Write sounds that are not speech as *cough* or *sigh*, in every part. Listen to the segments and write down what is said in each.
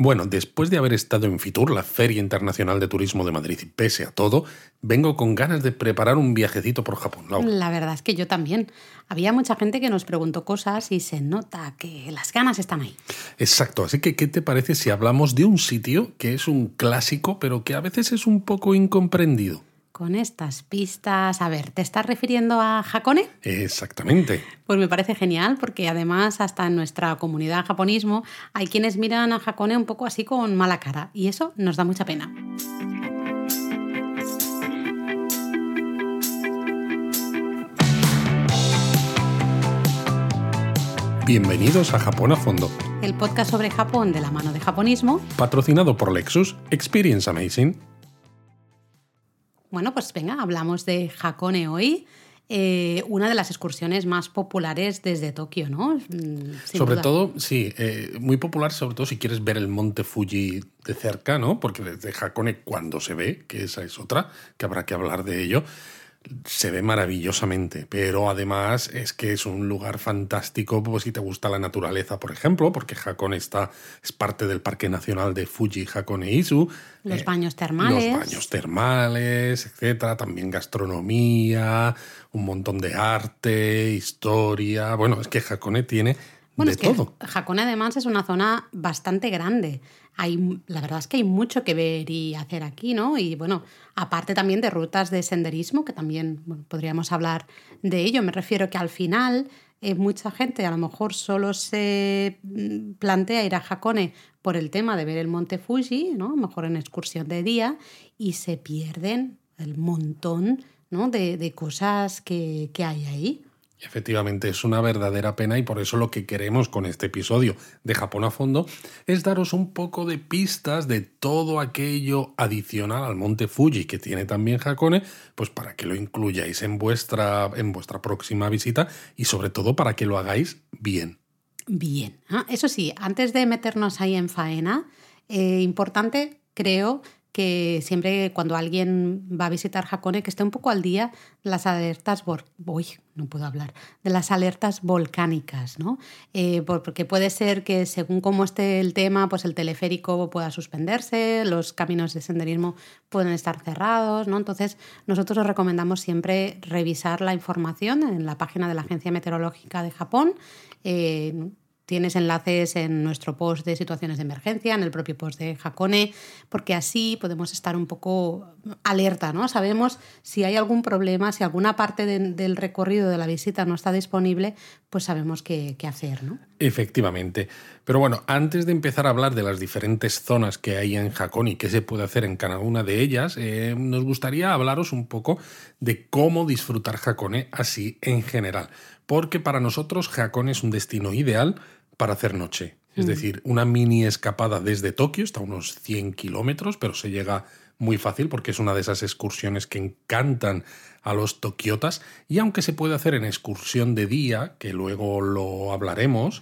Bueno, después de haber estado en Fitur, la Feria Internacional de Turismo de Madrid, y pese a todo, vengo con ganas de preparar un viajecito por Japón. La verdad es que yo también. Había mucha gente que nos preguntó cosas y se nota que las ganas están ahí. Exacto, así que ¿qué te parece si hablamos de un sitio que es un clásico, pero que a veces es un poco incomprendido? Con estas pistas. A ver, ¿te estás refiriendo a Hakone? Exactamente. Pues me parece genial porque además hasta en nuestra comunidad japonismo hay quienes miran a Hakone un poco así con mala cara y eso nos da mucha pena. Bienvenidos a Japón a Fondo. El podcast sobre Japón de la mano de japonismo. Patrocinado por Lexus. Experience Amazing. Bueno, pues venga, hablamos de Hakone hoy. Eh, una de las excursiones más populares desde Tokio, ¿no? Mm, sobre todo, sí, eh, muy popular, sobre todo si quieres ver el monte Fuji de cerca, ¿no? Porque desde Hakone, cuando se ve, que esa es otra, que habrá que hablar de ello, se ve maravillosamente, pero además es que es un lugar fantástico pues, si te gusta la naturaleza, por ejemplo, porque Hakone está, es parte del Parque Nacional de Fuji Hakone Isu. Los eh, baños termales. Los baños termales, etcétera. También gastronomía, un montón de arte, historia. Bueno, es que Hakone tiene bueno, es que Hakone además es una zona bastante grande. Hay, la verdad es que hay mucho que ver y hacer aquí, ¿no? Y bueno, aparte también de rutas de senderismo, que también podríamos hablar de ello. Me refiero que al final eh, mucha gente a lo mejor solo se mm, plantea ir a Hakone por el tema de ver el monte Fuji, ¿no? mejor en excursión de día, y se pierden el montón ¿no? de, de cosas que, que hay ahí. Efectivamente, es una verdadera pena y por eso lo que queremos con este episodio de Japón a fondo es daros un poco de pistas de todo aquello adicional al monte Fuji que tiene también Hakone, pues para que lo incluyáis en vuestra, en vuestra próxima visita y sobre todo para que lo hagáis bien. Bien, ah, eso sí, antes de meternos ahí en faena, eh, importante creo que siempre cuando alguien va a visitar Hakone que esté un poco al día de las alertas voy no puedo hablar de las alertas volcánicas no eh, porque puede ser que según cómo esté el tema pues el teleférico pueda suspenderse los caminos de senderismo pueden estar cerrados no entonces nosotros os recomendamos siempre revisar la información en la página de la agencia meteorológica de Japón eh, Tienes enlaces en nuestro post de situaciones de emergencia, en el propio post de Hakone, porque así podemos estar un poco alerta, ¿no? Sabemos si hay algún problema, si alguna parte del recorrido de la visita no está disponible, pues sabemos qué, hacer, ¿no? Efectivamente. Pero bueno, antes de empezar a hablar de las diferentes zonas que hay en Hakone y qué se puede hacer en cada una de ellas, eh, nos gustaría hablaros un poco de cómo disfrutar Hakone así en general. Porque para nosotros Hakone es un destino ideal para hacer noche. Es mm. decir, una mini escapada desde Tokio, está a unos 100 kilómetros, pero se llega muy fácil porque es una de esas excursiones que encantan a los tokiotas. Y aunque se puede hacer en excursión de día, que luego lo hablaremos,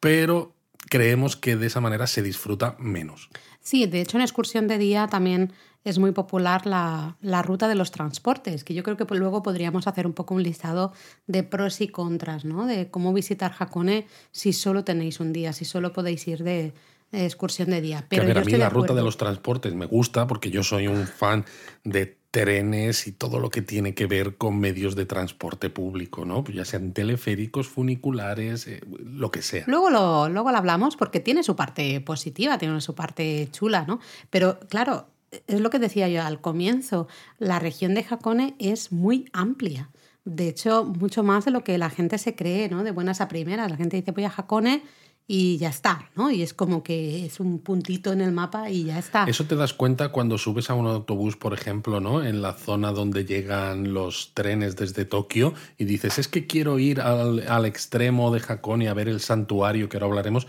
pero creemos que de esa manera se disfruta menos. Sí, de hecho en excursión de día también es muy popular la, ruta de los transportes, que yo creo que luego podríamos hacer un poco un listado de pros y contras, ¿no? De cómo visitar Hakone si solo tenéis un día, si solo podéis ir de, excursión de día. Pero a, a mí la ruta de los transportes me gusta porque yo soy un fan de trenes y todo lo que tiene que ver con medios de transporte público, ¿no? Pues ya sean teleféricos, funiculares, eh, lo que sea. Luego lo, luego lo hablamos porque tiene su parte positiva, tiene su parte chula, ¿no? Pero claro, es lo que decía yo al comienzo, la región de Hakone es muy amplia. De hecho, mucho más de lo que la gente se cree, ¿no? De buenas a primeras. La gente dice, voy a Hakone y ya está, ¿no? Y es como que es un puntito en el mapa y ya está. Eso te das cuenta cuando subes a un autobús, por ejemplo, ¿no? En la zona donde llegan los trenes desde Tokio y dices, es que quiero ir al, al extremo de Hakone a ver el santuario, que ahora hablaremos,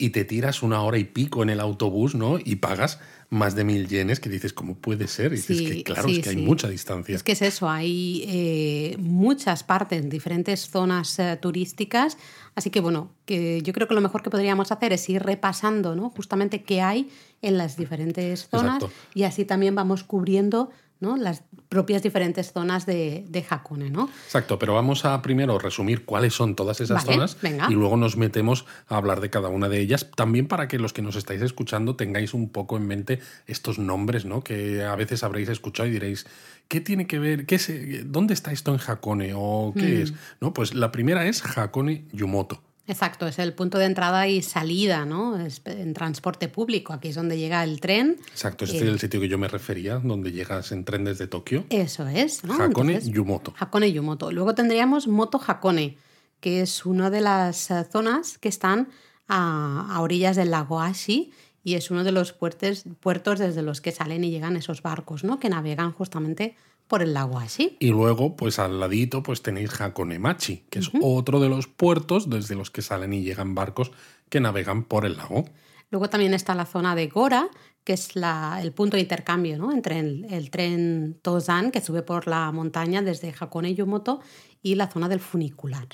y te tiras una hora y pico en el autobús, ¿no? Y pagas más de mil yenes que dices, ¿cómo puede ser? Y dices que claro, es que hay mucha distancia. Es que es eso, hay eh, muchas partes, diferentes zonas eh, turísticas. Así que bueno, que yo creo que lo mejor que podríamos hacer es ir repasando ¿no? justamente qué hay en las diferentes zonas y así también vamos cubriendo ¿no? las propias diferentes zonas de, de Hakone, ¿no? Exacto, pero vamos a primero resumir cuáles son todas esas Vale, zonas venga. y luego nos metemos a hablar de cada una de ellas, también para que los que nos estáis escuchando tengáis un poco en mente estos nombres, ¿no? Que a veces habréis escuchado y diréis, ¿qué tiene que ver? ¿Qué se, ¿Dónde está esto en Hakone? ¿O qué Mm. es? ¿No? Pues la primera es Hakone Yumoto. Exacto, es el punto de entrada y salida, ¿no? Es en transporte público, aquí es donde llega el tren. Exacto, este Eh, es el sitio que yo me refería, donde llegas en tren desde Tokio. Eso es, ¿no? Hakone Entonces, Yumoto. Hakone Yumoto. Luego tendríamos Moto Hakone, que es una de las eh, zonas que están a, a orillas del lago Ashi y es uno de los puertos, puertos desde los que salen y llegan esos barcos, ¿no? Que navegan justamente por el lago Ashi. Y luego, pues al ladito, pues tenéis Hakonemachi, que es otro de los puertos desde los que salen y llegan barcos que navegan por el lago. Luego también está la zona de Gora, que es la- el punto de intercambio ¿no? entre el, el tren Tozan, que sube por la montaña desde Hakone Yumoto, y la zona del funicular.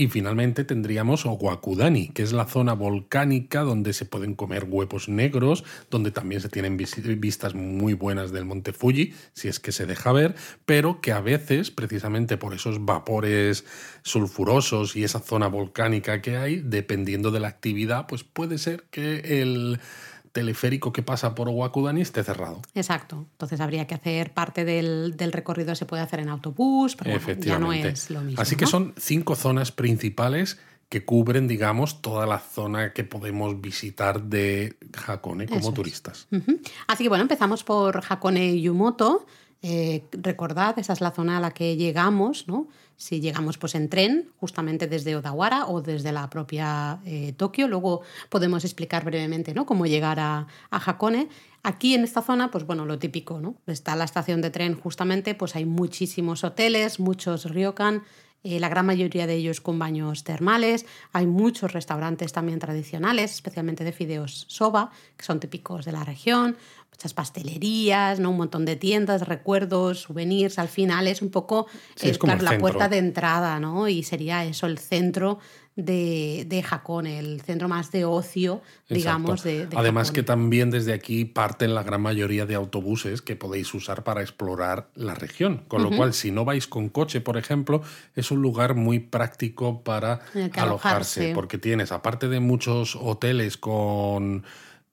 Y finalmente tendríamos Owakudani, que es la zona volcánica donde se pueden comer huevos negros, donde también se tienen vis- vistas muy buenas del monte Fuji, si es que se deja ver, pero que a veces, precisamente por esos vapores sulfurosos y esa zona volcánica que hay, dependiendo de la actividad, pues puede ser que el teleférico que pasa por Owakudani esté cerrado. Exacto. Entonces habría que hacer parte del, del recorrido, se puede hacer en autobús, pero bueno, ya no Efectivamente. es lo mismo. Así que ¿no? son cinco zonas principales que cubren, digamos, toda la zona que podemos visitar de Hakone como Eso turistas. Así que bueno, empezamos por Hakone Yumoto. Eh, recordad, esa es la zona a la que llegamos, ¿no? Si llegamos pues en tren, justamente desde Odawara o desde la propia eh, Tokio. Luego podemos explicar brevemente, ¿no? Cómo llegar a, Hakone. Aquí en esta zona, pues bueno, lo típico, ¿no? Está la estación de tren justamente, pues hay muchísimos hoteles, muchos ryokan, eh, la gran mayoría de ellos con baños termales. Hay muchos restaurantes también tradicionales, especialmente de fideos soba, que son típicos de la región. Muchas pastelerías, ¿no? un montón de tiendas, recuerdos, souvenirs. Al final es un poco Sí, es eh, como claro, la puerta de entrada, ¿no? Y sería eso, el centro de, de Hakone, el centro más de ocio, digamos, de, de Además que también desde aquí parten la gran mayoría de autobuses que podéis usar para explorar la región. Con lo cual, si no vais con coche, por ejemplo, es un lugar muy práctico para alojarse. porque tienes, aparte de muchos hoteles con,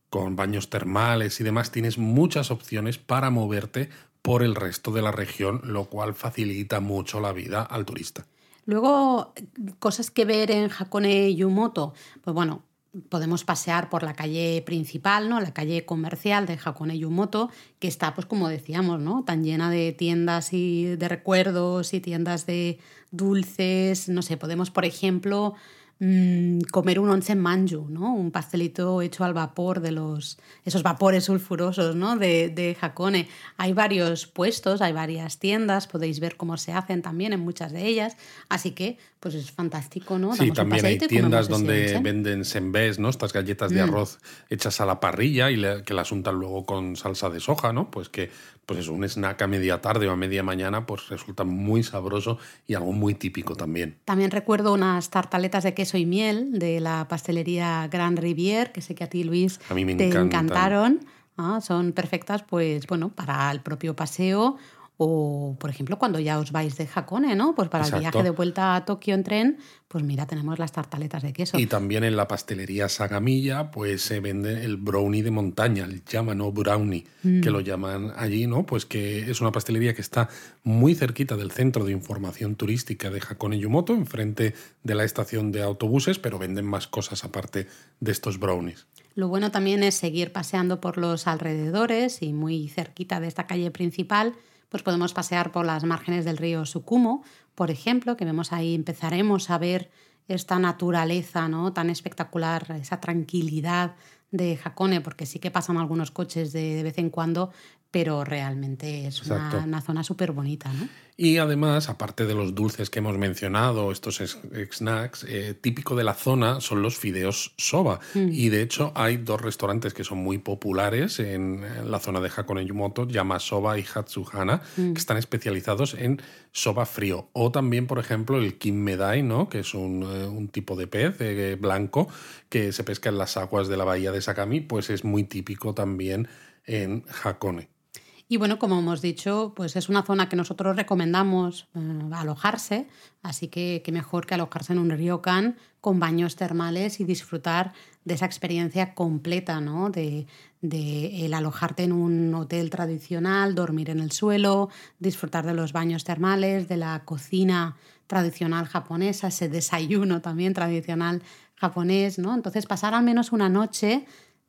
con baños termales y demás, tienes muchas opciones para moverte por el resto de la región, lo cual facilita mucho la vida al turista. Luego, cosas que ver en Hakone Yumoto. Pues bueno, podemos pasear por la calle principal, ¿no? La calle comercial de Hakone Yumoto, que está, pues como decíamos, ¿no? Tan llena de tiendas y de recuerdos y tiendas de dulces. No sé, podemos, por ejemplo, mm, comer un onsen manju, ¿no? Un pastelito hecho al vapor de los esos vapores sulfurosos, ¿no? De, de Hakone. Hay varios puestos, hay varias tiendas, podéis ver cómo se hacen también en muchas de ellas, así que pues es fantástico, ¿no? Sí, Damos también hay tiendas donde onsen. venden senbés, ¿no? Estas galletas Mm. de arroz hechas a la parrilla y le- que las untan luego con salsa de soja, ¿no? Pues que pues es un snack a media tarde o a media mañana, pues resulta muy sabroso y algo muy típico también. También recuerdo unas tartaletas de queso y miel de la pastelería Grand Rivière, que sé que a ti, Luis, A mí me te encantan. encantaron. Ah, son perfectas, pues bueno, para el propio paseo o, por ejemplo, cuando ya os vais de Hakone, ¿no? Pues para el viaje de vuelta a Tokio en tren, pues mira, tenemos las tartaletas de queso. Y también en la pastelería Sagamilla, pues se vende el brownie de montaña, el Yamano Brownie, Mm. que lo llaman allí, ¿no? Pues que es una pastelería que está muy cerquita del centro de información turística de Hakone Yumoto, enfrente de la estación de autobuses, pero venden más cosas aparte de estos brownies. Lo bueno también es seguir paseando por los alrededores y muy cerquita de esta calle principal, pues podemos pasear por las márgenes del río Sukumo, por ejemplo, que vemos ahí, empezaremos a ver esta naturaleza ¿no? tan espectacular, esa tranquilidad de Hakone, porque sí que pasan algunos coches de, de vez en cuando, pero realmente es una, zona súper bonita. ¿no? Y además, aparte de los dulces que hemos mencionado, estos es- snacks, eh, típico de la zona son los fideos soba. Y de hecho hay dos restaurantes que son muy populares en la zona de Hakone Yumoto, Yamasoba y Hatsuhana, que están especializados en soba frío. O también, por ejemplo, el kimmedai, ¿no? que es un, eh, un tipo de pez eh, blanco que se pesca en las aguas de la bahía de Sakami, pues es muy típico también en Hakone. Y bueno, como hemos dicho, pues es una zona que nosotros recomendamos eh, alojarse, así que qué mejor que alojarse en un ryokan con baños termales y disfrutar de esa experiencia completa, ¿no? De, de el alojarte en un hotel tradicional, dormir en el suelo, disfrutar de los baños termales, de la cocina tradicional japonesa, ese desayuno también tradicional japonés, ¿no? Entonces pasar al menos una noche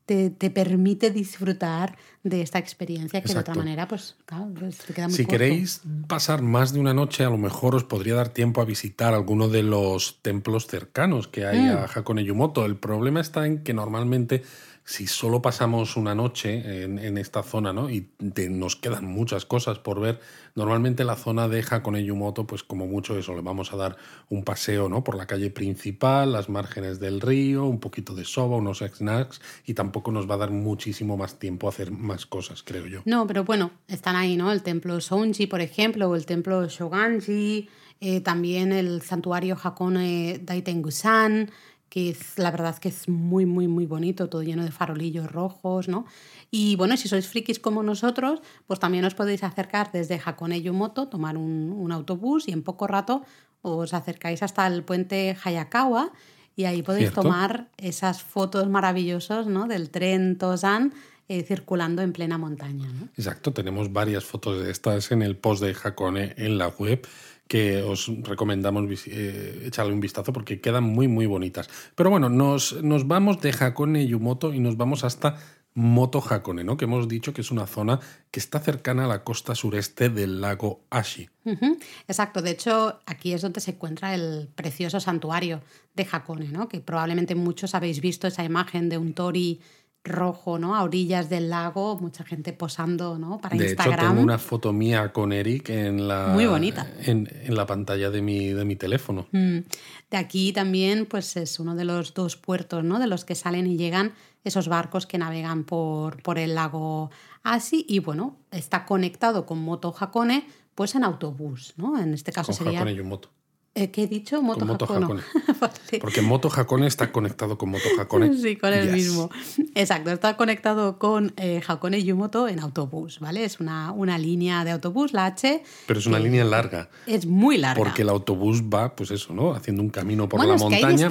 te, te permite disfrutar de esta experiencia que de otra manera, pues, claro, pues, te queda muy Si corto. queréis pasar más de una noche, a lo mejor os podría dar tiempo a visitar alguno de los templos cercanos que hay Mm. a Hakone Yumoto. El problema está en que normalmente si solo pasamos una noche en, en esta zona, ¿no? Y nos quedan muchas cosas por ver, normalmente la zona de Hakone Yumoto, pues como mucho eso, le vamos a dar un paseo, ¿no? Por la calle principal, las márgenes del río, un poquito de soba, unos snacks, y tampoco nos va a dar muchísimo más tiempo a hacer más cosas, creo yo. No, pero bueno, están ahí, ¿no? El templo Sonji, por ejemplo, o el templo Shoganji, eh, también el santuario Hakone Daitengusan, que es, la verdad que es muy, muy, muy bonito, todo lleno de farolillos rojos, ¿no? Y bueno, si sois frikis como nosotros, pues también os podéis acercar desde Hakone Yumoto, tomar un, un autobús y en poco rato os acercáis hasta el puente Hayakawa y ahí podéis Cierto. tomar esas fotos maravillosas, ¿no? Del tren Tosan eh, circulando en plena montaña, ¿no? Exacto, tenemos varias fotos de estas en el post de Hakone en la web que os recomendamos eh, echarle un vistazo porque quedan muy muy bonitas. Pero bueno, nos, nos vamos de Hakone Yumoto y nos vamos hasta Moto Hakone, ¿no? Que hemos dicho que es una zona que está cercana a la costa sureste del lago Ashi. Exacto, de hecho aquí es donde se encuentra el precioso santuario de Hakone, ¿no? que probablemente muchos habéis visto esa imagen de un tori rojo ¿no? a orillas del lago, mucha gente posando ¿no? para De hecho, Instagram. tengo una foto mía con Eric en la, Muy bonita. En, en la pantalla de mi, de mi teléfono. Mm, De aquí también pues es uno de los dos puertos ¿no? de los que salen y llegan esos barcos que navegan por, por el lago Asi y bueno, está conectado con Moto Hakone pues en autobús, ¿no? En este caso Con sería... Hakone Yumoto. Eh, ¿Qué he dicho? Moto, Moto Hakone. Hakone. *laughs* Vale. Porque Moto Hakone está conectado con Moto Hakone. *laughs* Sí, con el Yes. mismo. Exacto, está conectado con eh, Hakone Yumoto en autobús, ¿vale? Es una, una línea de autobús, la H. Pero es una línea larga. Es muy larga. Porque el autobús va, pues eso, ¿no? Haciendo un camino por Bueno, la montaña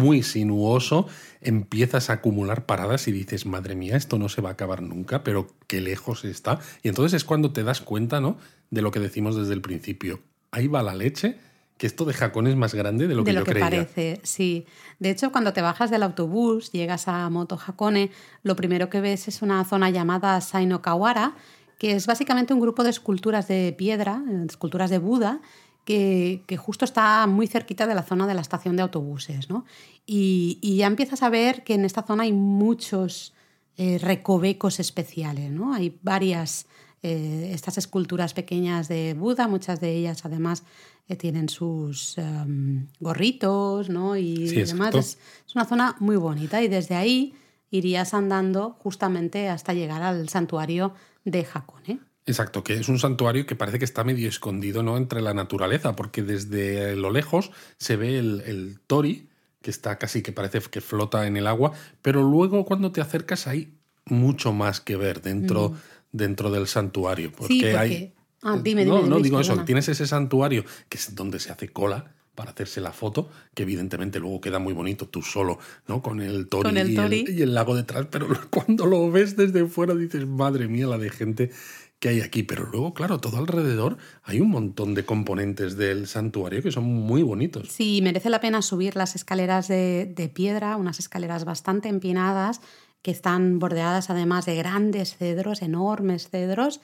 muy sinuoso. Empiezas a acumular paradas y dices, madre mía, esto no se va a acabar nunca, pero qué lejos está. Y entonces es cuando te das cuenta, ¿no? De lo que decimos desde el principio. Ahí va la leche, que esto de Jacón es más grande de lo que de lo yo que creía. parece, sí. De hecho, cuando te bajas del autobús, llegas a Moto Hakone, lo primero que ves es una zona llamada Saino Kawara, que es básicamente un grupo de esculturas de piedra, eh, esculturas de Buda, que, que justo está muy cerquita de la zona de la estación de autobuses. ¿no? Y, y ya empiezas a ver que en esta zona hay muchos eh, recovecos especiales. ¿no? Hay varias eh, estas esculturas pequeñas de Buda, muchas de ellas además eh, tienen sus em, gorritos ¿no? y Sí, demás. Es, es una zona muy bonita y desde ahí irías andando justamente hasta llegar al santuario de Hakone. Exacto, que es un santuario que parece que está medio escondido ¿no? entre la naturaleza, porque desde lo lejos se ve el, el tori, que está casi que parece que flota en el agua, pero luego cuando te acercas hay mucho más que ver dentro, dentro del santuario. Porque, sí, porque... hay. Ah, dime, no, dime, no Luis, digo eso, tienes ese santuario que es donde se hace cola para hacerse la foto, que evidentemente luego queda muy bonito tú solo, ¿no? Con el tori, Con el y, tori. y el lago detrás, pero *laughs* cuando lo ves desde fuera dices, madre mía, la de gente que hay aquí. Pero luego, claro, todo alrededor hay un montón de componentes del santuario que son muy bonitos. Sí, merece la pena subir las escaleras de, de piedra, unas escaleras bastante empinadas, que están bordeadas además de grandes cedros, enormes cedros,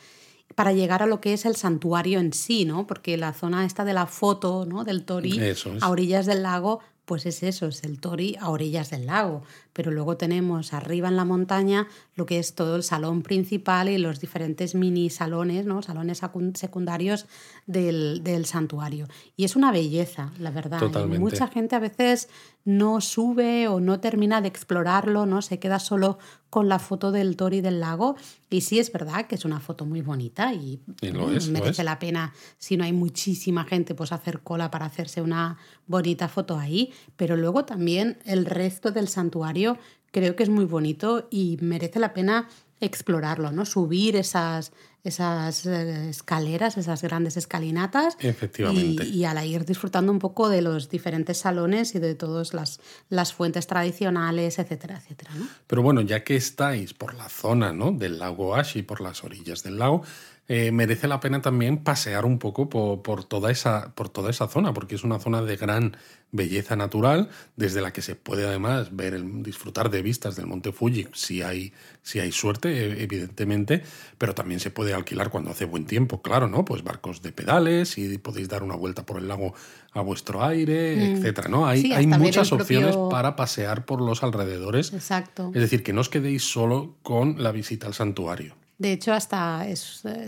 para llegar a lo que es el santuario en sí, ¿no? Porque la zona esta de la foto, ¿no? Del Tori es. a orillas del lago, pues es eso, es el Tori a orillas del lago. Pero luego tenemos arriba en la montaña lo que es todo el salón principal y los diferentes mini salones, ¿no? Salones secun- secundarios del, del santuario. Y es una belleza, la verdad. Y Totalmente. mucha gente a veces no sube o no termina de explorarlo, ¿no? Se queda solo con la foto del Tori del lago. Y sí es verdad que es una foto muy bonita y, Y lo es, lo merece es. la pena, si no hay muchísima gente, pues hacer cola para hacerse una bonita foto ahí. Pero luego también el resto del santuario creo que es muy bonito y merece la pena explorarlo, ¿no? Subir esas, esas eh, escaleras, esas grandes escalinatas. Efectivamente. Y, al ir disfrutando un poco de los diferentes salones y de todas las, las fuentes tradicionales, etcétera, etcétera. ¿no? Pero bueno, ya que estáis por la zona ¿no? del lago Ashi, por las orillas del lago, eh, merece la pena también pasear un poco por, toda esa, por toda esa zona, porque es una zona de gran belleza natural, desde la que se puede además ver el, disfrutar de vistas del Monte Fuji si hay, si hay suerte, e, evidentemente, pero también se puede alquilar cuando hace buen tiempo, claro, ¿no? Pues barcos de pedales y podéis dar una vuelta por el lago a vuestro aire, mm. etcétera, ¿no? Hay, hay muchas opciones para pasear por los alrededores. Exacto. Es decir, que no os quedéis solo con la visita al santuario. De hecho, hasta eh,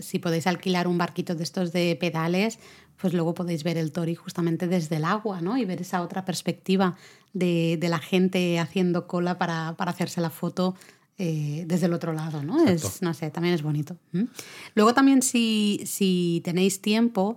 si podéis alquilar un barquito de estos de pedales, pues luego podéis ver el Tori justamente desde el agua, ¿no? Y ver esa otra perspectiva de, la gente haciendo cola para, hacerse la foto eh, desde el otro lado, ¿no? Es, no sé, también es bonito. Luego también si, si tenéis tiempo,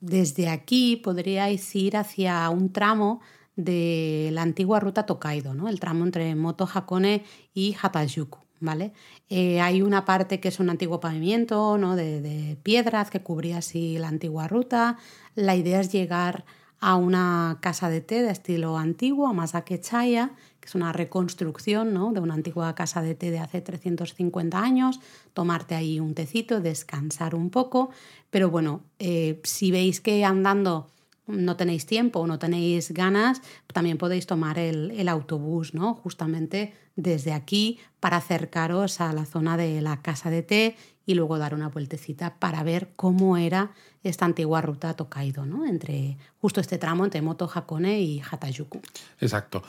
desde aquí podríais ir hacia un tramo de la antigua ruta Tokaido, ¿no? El tramo entre Moto Hakone y Hatajuku. ¿Vale? Eh, hay una parte que es un antiguo pavimento ¿no? de, piedras que cubría así la antigua ruta. La idea es llegar a una casa de té de estilo antiguo, a Chaya, que es una reconstrucción ¿no? de una antigua casa de té de hace 350 años, tomarte ahí un tecito, descansar un poco, pero bueno, eh, si veis que andando no tenéis tiempo o no tenéis ganas, también podéis tomar el, el, autobús, ¿no? Justamente desde aquí para acercaros a la zona de la casa de té y luego dar una vueltecita para ver cómo era esta antigua ruta Tokaido, ¿no? Entre justo este tramo entre Moto Hakone y Hatajuku. Exacto.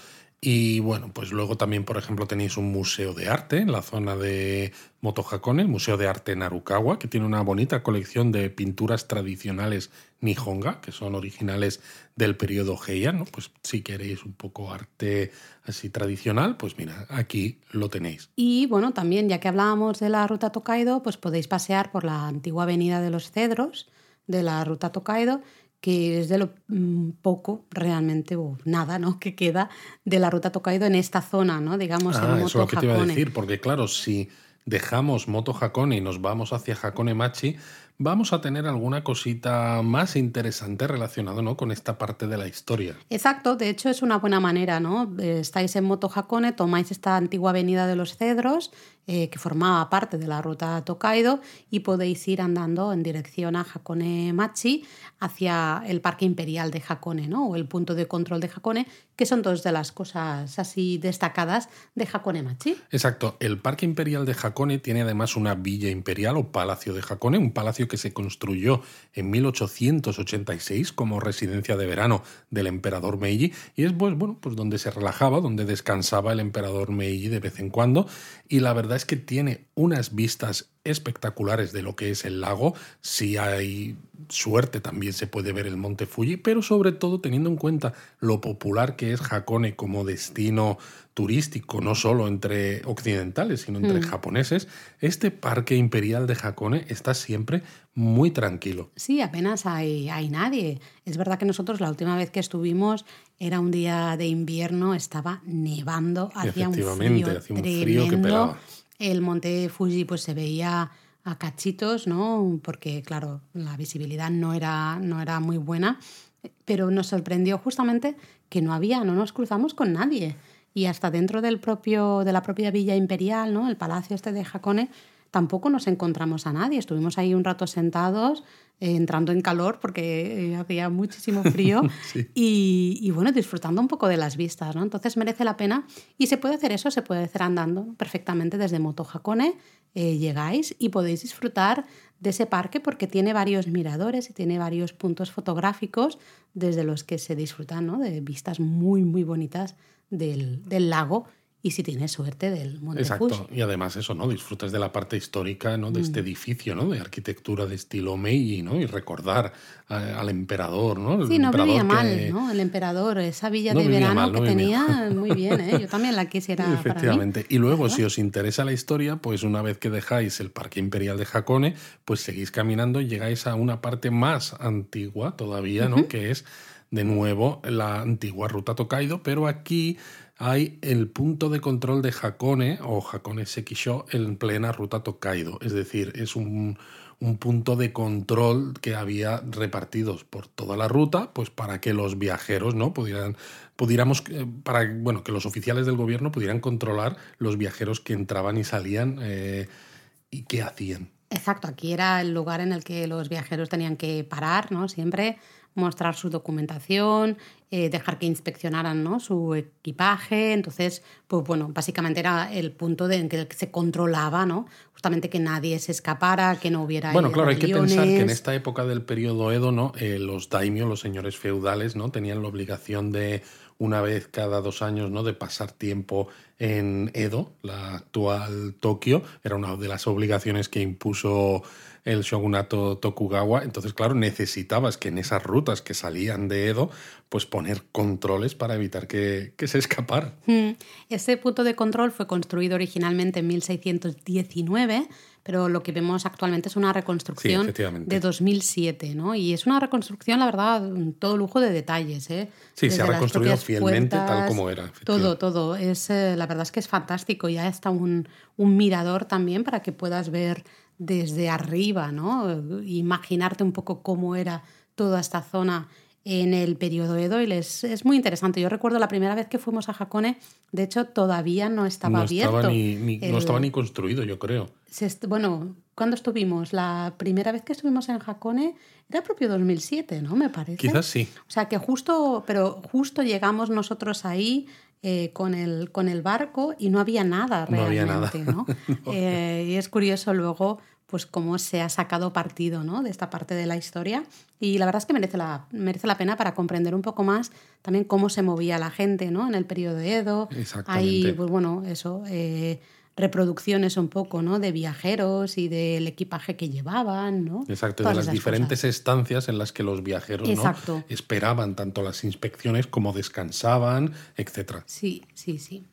Y bueno, pues luego también, por ejemplo, tenéis un museo de arte en la zona de Moto Hakone, el Museo de Arte Narukawa, que tiene una bonita colección de pinturas tradicionales nihonga, que son originales del periodo Heian. Pues si queréis un poco arte así tradicional, pues mira, aquí lo tenéis. Y bueno, también ya que hablábamos de la ruta Tokaido, pues podéis pasear por la antigua avenida de los Cedros de la ruta Tokaido que es de lo mm, poco realmente o nada ¿no? *laughs* que queda de la ruta Tokaido en esta zona, ¿no? digamos ah, Eso es lo que te iba a decir, porque claro, si dejamos Moto Hakone y nos vamos hacia Hakone Machi, vamos a tener alguna cosita más interesante relacionada ¿no? con esta parte de la historia. Exacto, de hecho es una buena manera, ¿no? Estáis en Moto Hakone, tomáis esta antigua avenida de los Cedros, eh, que formaba parte de la ruta Tokaido, y podéis ir andando en dirección a Hakone Machi, hacia el Parque Imperial de Hakone, ¿no? O el punto de control de Hakone, que son dos de las cosas así destacadas de Hakone Machi. Exacto, el Parque Imperial de Hakone tiene además una villa imperial o palacio de Hakone, un palacio que se construyó en 1886 como residencia de verano del emperador Meiji, y es pues, bueno, pues donde se relajaba, donde descansaba el emperador Meiji de vez en cuando, y la verdad es que tiene unas vistas espectaculares de lo que es el lago. Si hay suerte también se puede ver el monte Fuji, pero sobre todo teniendo en cuenta lo popular que es Hakone como destino turístico, no solo entre occidentales, sino entre mm. japoneses, este parque imperial de Hakone está siempre muy tranquilo. Sí, apenas hay, hay nadie. Es verdad que nosotros la última vez que estuvimos era un día de invierno, estaba nevando, hacía un frío, hacía un frío que pegaba. El monte Fuji pues se veía a cachitos, ¿no? Porque claro, la visibilidad no era, no era muy buena, pero nos sorprendió justamente que no había, no nos cruzamos con nadie. Y hasta dentro del propio, de la propia villa imperial, ¿no? El palacio este de Hakone, tampoco nos encontramos a nadie. Estuvimos ahí un rato sentados, eh, entrando en calor porque eh, había muchísimo *laughs* frío y, bueno, disfrutando un poco de las vistas, ¿no? Entonces merece la pena y se puede hacer eso, se puede hacer andando perfectamente desde Moto Hakone, eh, llegáis y podéis disfrutar de ese parque porque tiene varios miradores y tiene varios puntos fotográficos desde los que se disfrutan ¿no? de vistas muy, muy bonitas del, del lago y si tienes suerte del Monte Exacto, y además eso, ¿no? Disfrutas de la parte histórica, ¿no? De este mm. edificio, ¿no? De arquitectura de estilo Meiji, ¿no? Y recordar al emperador, ¿no? sí, no vivía mal, ¿no? El emperador, esa villa de verano que tenía, *laughs* muy bien, ¿eh? Yo también la quisiera Efectivamente. Y luego, si os interesa la historia, pues una vez que dejáis el Parque Imperial de Hakone, pues seguís caminando y llegáis a una parte más antigua todavía, ¿no? Que es, de nuevo, la antigua ruta Tokaido, pero aquí hay el punto de control de Hakone o Hakone Sekisho en plena ruta Tokaido. Es decir, es un, un punto de control que había repartidos por toda la ruta, pues para que los viajeros no pudieran pudiéramos eh, para bueno que los oficiales del gobierno pudieran controlar los viajeros que entraban y salían eh, y qué hacían. Exacto, aquí era el lugar en el que los viajeros tenían que parar, ¿no? Siempre mostrar su documentación, eh, dejar que inspeccionaran ¿no? su equipaje. Entonces, pues bueno, básicamente era el punto en que se controlaba, ¿no? Justamente que nadie se escapara, que no hubiera. Bueno, claro, hay que pensar que en esta época del periodo Edo, ¿no? Eh, los daimios, los señores feudales, ¿no? Tenían la obligación de una vez cada dos años, ¿no? De pasar tiempo en Edo, la actual Tokio. Era una de las obligaciones que impuso el shogunato Tokugawa. Entonces, claro, necesitabas que en esas rutas que salían de Edo, pues poner controles para evitar que, se escapara. Hmm. Ese punto de control fue construido originalmente en 1619 pero lo que vemos actualmente es una reconstrucción de 2007, ¿no? Y es una reconstrucción, la verdad, todo lujo de detalles, ¿eh? Sí, se ha reconstruido fielmente tal como era. Todo, todo. Es, eh, la verdad es que es fantástico. Ya está un, un mirador también para que puedas ver desde arriba, ¿no? Imaginarte un poco cómo era toda esta zona en el periodo Edo y es muy interesante. Yo recuerdo la primera vez que fuimos a Hakone, de hecho todavía no estaba no abierto. Estaba ni, No estaba ni construido, yo creo. bueno, ¿cuándo estuvimos? La primera vez que estuvimos en Hakone era propio 2007, ¿no? Me parece. Quizás sí. O sea que justo, pero justo llegamos nosotros ahí eh, con, el, con el barco y no había nada realmente, *laughs* ¿no? Eh, y es curioso luego pues cómo se ha sacado partido ¿no? de esta parte de la historia. Y la verdad es que merece la, merece la pena para comprender un poco más también cómo se movía la gente ¿no? en el periodo de Edo. Hay, pues bueno, eso, eh, reproducciones un poco ¿no? de viajeros y del equipaje que llevaban. ¿no? Exacto, de las diferentes estancias en las que los viajeros ¿no? esperaban tanto las inspecciones como descansaban, etc. Sí, sí, sí.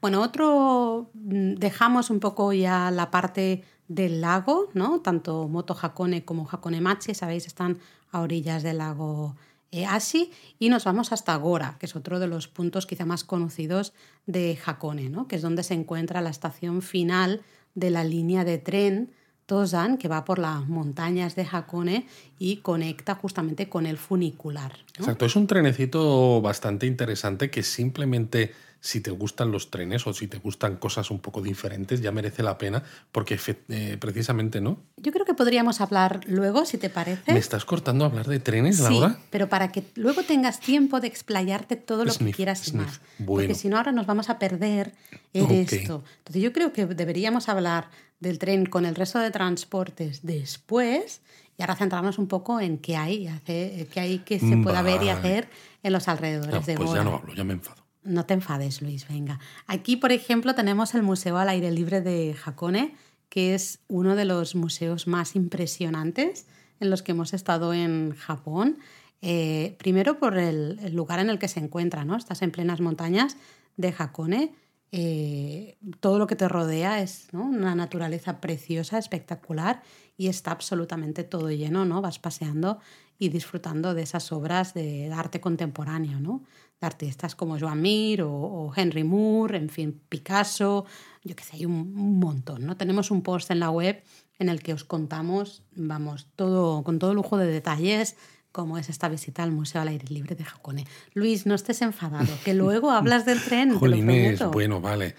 Bueno, otro, mm, dejamos un poco ya la parte del lago, ¿no? Tanto Moto Hakone como Hakone Machi, sabéis, están a orillas del lago eh, Ashi y nos vamos hasta Gora, que es otro de los puntos quizá más conocidos de Hakone, ¿no? Que es donde se encuentra la estación final de la línea de tren Tozan, que va por las montañas de Hakone y conecta justamente con el funicular. Exacto, es un trenecito bastante interesante que simplemente si te gustan los trenes o si te gustan cosas un poco diferentes, ya merece la pena, porque eh, precisamente, ¿no? Yo creo que podríamos hablar luego, si te parece. ¿Me estás cortando hablar de trenes, Laura? Sí, pero para que luego tengas tiempo de explayarte todo lo que quieras más. Porque si no, ahora nos vamos a perder en esto. Entonces, yo creo que deberíamos hablar del tren con el resto de transportes después y ahora centrarnos un poco en qué hay, qué hay que se pueda ver y hacer en los alrededores de Pues ya no hablo, ya me enfado. No te enfades, Luis, venga. Aquí, por ejemplo, tenemos el Museo al Aire Libre de Hakone, que es uno de los museos más impresionantes en los que hemos estado en Japón. Eh, primero por el, lugar en el que se encuentra, ¿no? Estás en plenas montañas de Hakone. Eh, todo lo que te rodea es una naturaleza preciosa, espectacular y está absolutamente todo lleno, ¿no? Vas paseando y disfrutando de esas obras de arte contemporáneo, ¿no? Artistas como Joan Mir o, Henry Moore, en fin, Picasso, yo qué sé, hay un, montón, ¿no? Tenemos un post en la web en el que os contamos, vamos, todo con todo lujo de detalles, cómo es esta visita al Museo al Aire Libre de Hakone. Luis, no estés enfadado, que luego *laughs* hablas del tren. Jolines, bueno, vale.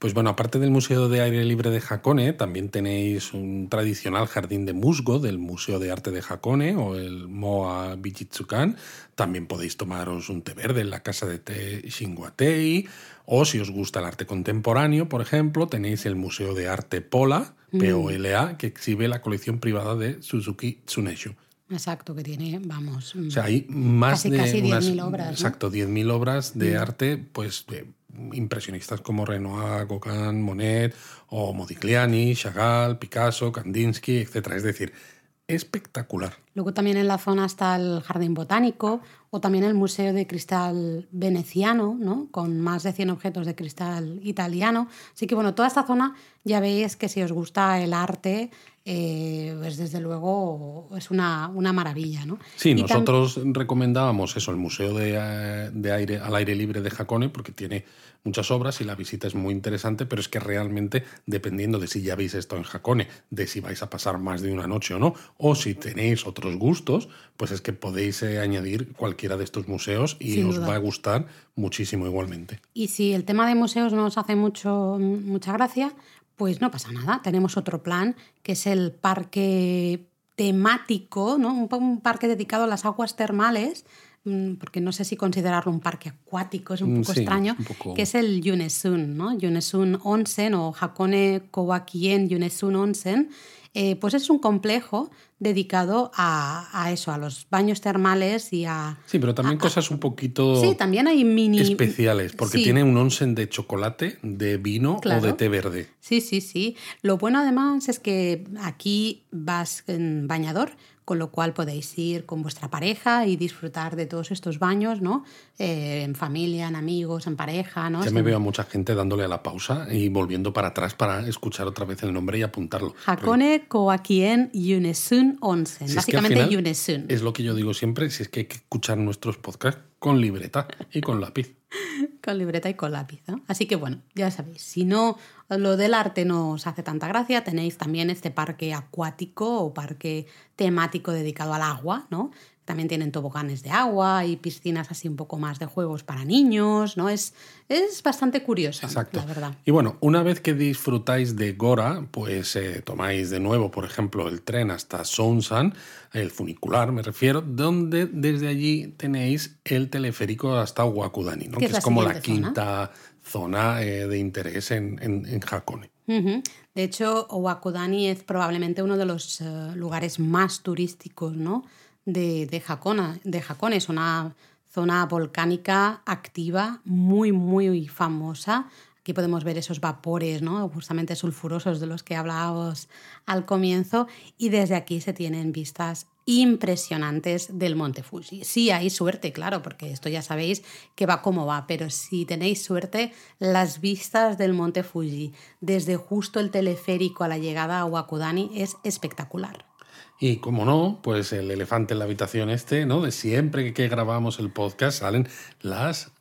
Pues bueno, aparte del Museo de Aire Libre de Hakone, también tenéis un tradicional jardín de musgo del Museo de Arte de Hakone o el Moa Bijitsukan. También podéis tomaros un té verde en la casa de té Shinguatei. O si os gusta el arte contemporáneo, por ejemplo, tenéis el Museo de Arte Pola, mm. POLA, que exhibe la colección privada de Suzuki Tsuneshu. Exacto, que tiene, vamos. O sea, hay más casi, de. Casi 10.000 obras. Exacto, 10.000 obras de mm. arte, pues de impresionistas como Renoir, Gauguin, Monet o Modigliani, Chagall, Picasso, Kandinsky, etc. Es decir, espectacular. Luego también en la zona está el Jardín Botánico o también el Museo de Cristal Veneciano, ¿no? con más de 100 objetos de cristal italiano. Así que bueno, toda esta zona ya veis que si os gusta el arte, eh, pues desde luego es una, una maravilla. ¿no? Sí, nosotros recomendábamos eso, el Museo de, eh, de, aire, al Aire Libre de Jacone, porque tiene muchas obras y la visita es muy interesante, pero es que realmente, dependiendo de si ya habéis estado en Jacone, de si vais a pasar más de una noche o no, o si tenéis otros gustos, pues es que podéis eh, añadir cualquiera de estos museos y os va a gustar muchísimo igualmente. Y si el tema de museos no os hace mucho, mucha gracia, pues no pasa nada. Tenemos otro plan, que es el parque temático, ¿no? un, parque dedicado a las aguas termales, mm, porque no sé si considerarlo un parque acuático, es un mm, poco extraño, que es el Yunesun, ¿no? Yunesun Onsen o Hakone Kowakien Yunesun Onsen, eh, pues es un complejo dedicado a, eso, a los baños termales y a... Sí, pero también cosas un poquito... Sí, también hay mini... Especiales, porque tiene un onsen de chocolate, de vino o de té verde. Sí, sí, sí. Lo bueno además es que aquí vas en bañador, con lo cual podéis ir con vuestra pareja y disfrutar de todos estos baños, ¿no? Eh, en familia, en amigos, en pareja, ¿no? Ya me veo a mucha gente dándole a la pausa y volviendo para atrás para escuchar otra vez el nombre y apuntarlo. Hakone Koakien Yunesun Onsen. Básicamente Yunesun. Es lo que yo digo siempre, si es que hay que escuchar nuestros podcasts con libreta y con lápiz. *laughs* con libreta y con lápiz. ¿no? Así que bueno, ya sabéis, si no lo del arte no os hace tanta gracia, tenéis también este parque acuático o parque temático dedicado al agua, ¿no? También tienen toboganes de agua y piscinas así un poco más de juegos para niños, ¿no? Es, es bastante curioso, la verdad. Y bueno, una vez que disfrutáis de Gora, pues eh, tomáis de nuevo, por ejemplo, el tren hasta Sonsan, el funicular me refiero, donde desde allí tenéis el teleférico hasta Wakudani, ¿no? que es, como la quinta zona eh, de interés en, en, Hakone. De hecho, Wakudani es probablemente uno de los eh, lugares más turísticos, ¿no? De, de, de Hakone. Es una zona volcánica activa, muy, muy famosa. Aquí podemos ver esos vapores, ¿no? justamente sulfurosos de los que hablábamos al comienzo, y desde aquí se tienen vistas impresionantes del Monte Fuji. Sí hay suerte, claro, porque esto ya sabéis que va como va, pero si tenéis suerte, las vistas del Monte Fuji desde justo el teleférico a la llegada a Wakudani es espectacular. Y como no, pues el elefante en la habitación este, ¿no? De siempre que grabamos el podcast salen las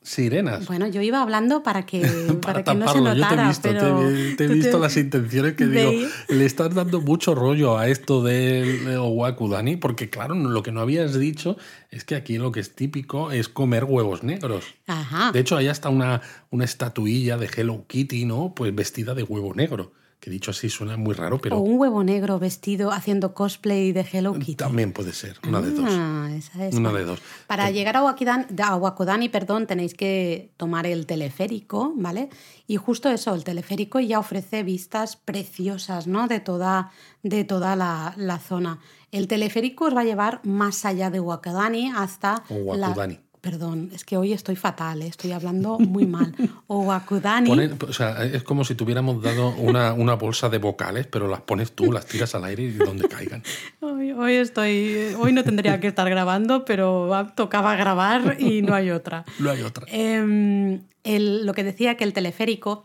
sirenas. Bueno, yo iba hablando para que, *laughs* para, que no se notara, yo te he visto, te, he visto las intenciones que *laughs* digo, le estás dando mucho rollo a esto de Owaku, Dani, porque claro, lo que no habías dicho es que aquí lo que es típico es comer huevos negros. Ajá. De hecho, hay hasta una, una estatuilla de Hello Kitty, ¿no? Pues vestida de huevo negro que dicho así suena muy raro, pero... O un huevo negro vestido haciendo cosplay de Hello Kitty. También puede ser, una de dos. Ah, esa es. Una de dos. Para llegar a, a Wakodani, perdón, tenéis que tomar el teleférico, ¿vale? Y justo eso, el teleférico ya ofrece vistas preciosas, ¿no? De toda, de toda la, la zona. El teleférico os va a llevar más allá de Wakodani hasta... O Wakudani. Perdón, es que hoy estoy fatal, ¿eh? estoy hablando muy mal. O Wakudani. o sea, es como si tuviéramos dado una, una, bolsa de vocales, pero las pones tú, las tiras al aire y donde caigan. Hoy, estoy, hoy no tendría que estar grabando, pero tocaba grabar y no hay otra. no hay otra. Em, lo que decía que el teleférico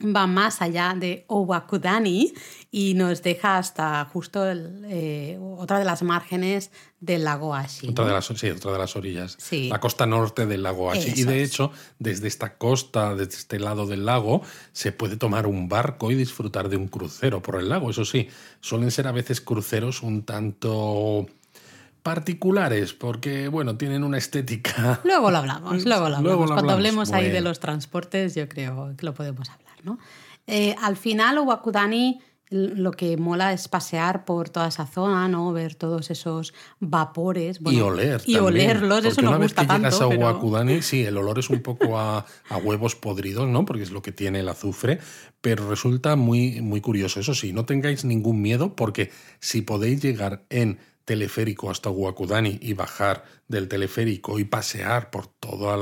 va más allá de Owakudani y nos deja hasta justo eh, otra de las márgenes del lago Ashi. Otra, de las, sí, otra de las orillas. La costa norte del lago Ashi. y de hecho, desde esta costa, desde este lado del lago, se puede tomar un barco y disfrutar de un crucero por el lago. Eso sí, suelen ser a veces cruceros un tanto particulares, porque bueno, tienen una estética. Luego lo hablamos, luego lo hablamos. Cuando hablemos ahí de los transportes, yo creo que lo podemos hablar, ¿no? Eh, al final, Wakudani lo que mola es pasear por toda esa zona, ¿no? Ver todos esos vapores. y oler. Y olerlos, eso una vez que llegas a Wakudani, sí, el olor es un poco a, a, huevos podridos, ¿no? Porque es lo que tiene el azufre, pero resulta muy, muy curioso. Eso sí, no tengáis ningún miedo, porque si podéis llegar en teleférico hasta Wakudani y bajar del teleférico y pasear por todo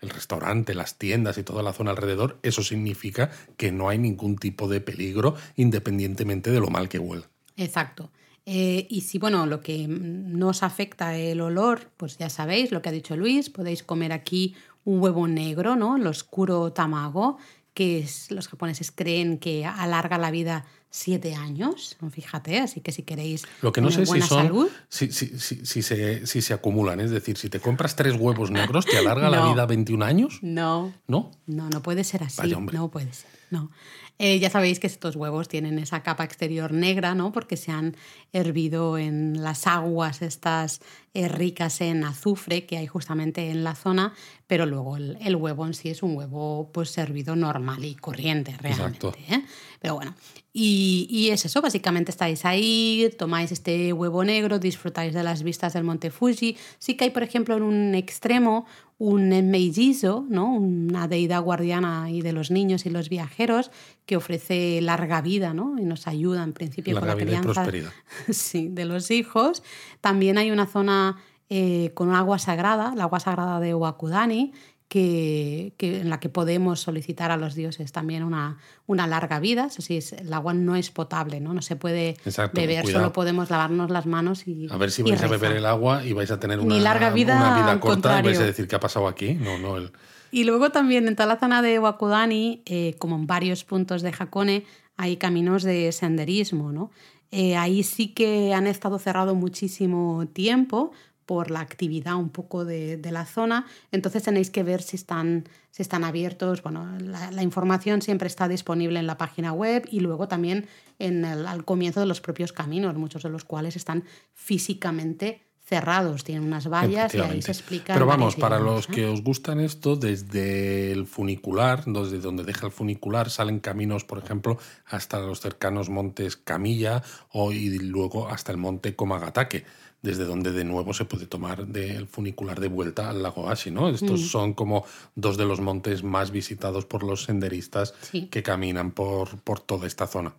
el restaurante, las tiendas y toda la zona alrededor, eso significa que no hay ningún tipo de peligro independientemente de lo mal que huela. Exacto. Eh, y si, bueno, lo que nos afecta el olor, pues ya sabéis lo que ha dicho Luis, podéis comer aquí un huevo negro, ¿no? El oscuro tamago, que los japoneses creen que alarga la vida siete años, fíjate, así que si queréis Lo que no sé si son, salud, si, si, si, se, si se acumulan, es decir, si te compras tres huevos negros, ¿te alarga la *laughs* vida 21 años? no, ¿No? no, no puede ser así, Vaya, no puede ser, no. Eh, ya sabéis que estos huevos tienen esa capa exterior negra, ¿no? Porque se han hervido en las aguas estas eh, ricas en azufre que hay justamente en la zona, pero luego el, el huevo en sí es un huevo pues servido normal y corriente realmente. ¿eh? Pero bueno, y, y es eso, básicamente estáis ahí, tomáis este huevo negro, disfrutáis de las vistas del monte Fuji. Sí que hay, por ejemplo, en un extremo un Enmeijizo, ¿no? una deidad guardiana y de los niños y los viajeros que ofrece larga vida ¿no? y nos ayuda en principio Larga con la vida y crianza prosperidad. *laughs* sí, de los hijos. También hay una zona eh, con agua sagrada, la agua sagrada de Wakudani, que, que- en la que podemos solicitar a los dioses también una, una larga vida. Eso sí, el agua no es potable, ¿no? No se puede Exacto, beber, cuidado. solo podemos lavarnos las manos y A ver si vais a beber el agua y vais a tener Ni una, larga vida, una vida corta y vais a contrario. decir qué ha pasado aquí. No, no, el, Y luego también en toda la zona de Wakudani, eh, como en varios puntos de Hakone, hay caminos de senderismo, ¿no? Eh, ahí sí que han estado cerrados muchísimo tiempo por la actividad un poco de, de la zona, entonces tenéis que ver si están, si están abiertos. Bueno, la, la información siempre está disponible en la página web y luego también en el- al comienzo de los propios caminos, muchos de los cuales están físicamente cerrados, tienen unas vallas y ahí se explica. Pero vamos, para los ¿eh? que os gustan esto, desde el funicular, desde donde deja el funicular, salen caminos, por ejemplo, hasta los cercanos montes Camilla o, y luego hasta el monte Komagatake, desde donde de nuevo se puede tomar del funicular de vuelta al lago Ashi, ¿no? Estos Mm. son como dos de los montes más visitados por los senderistas Sí. que caminan por, por toda esta zona.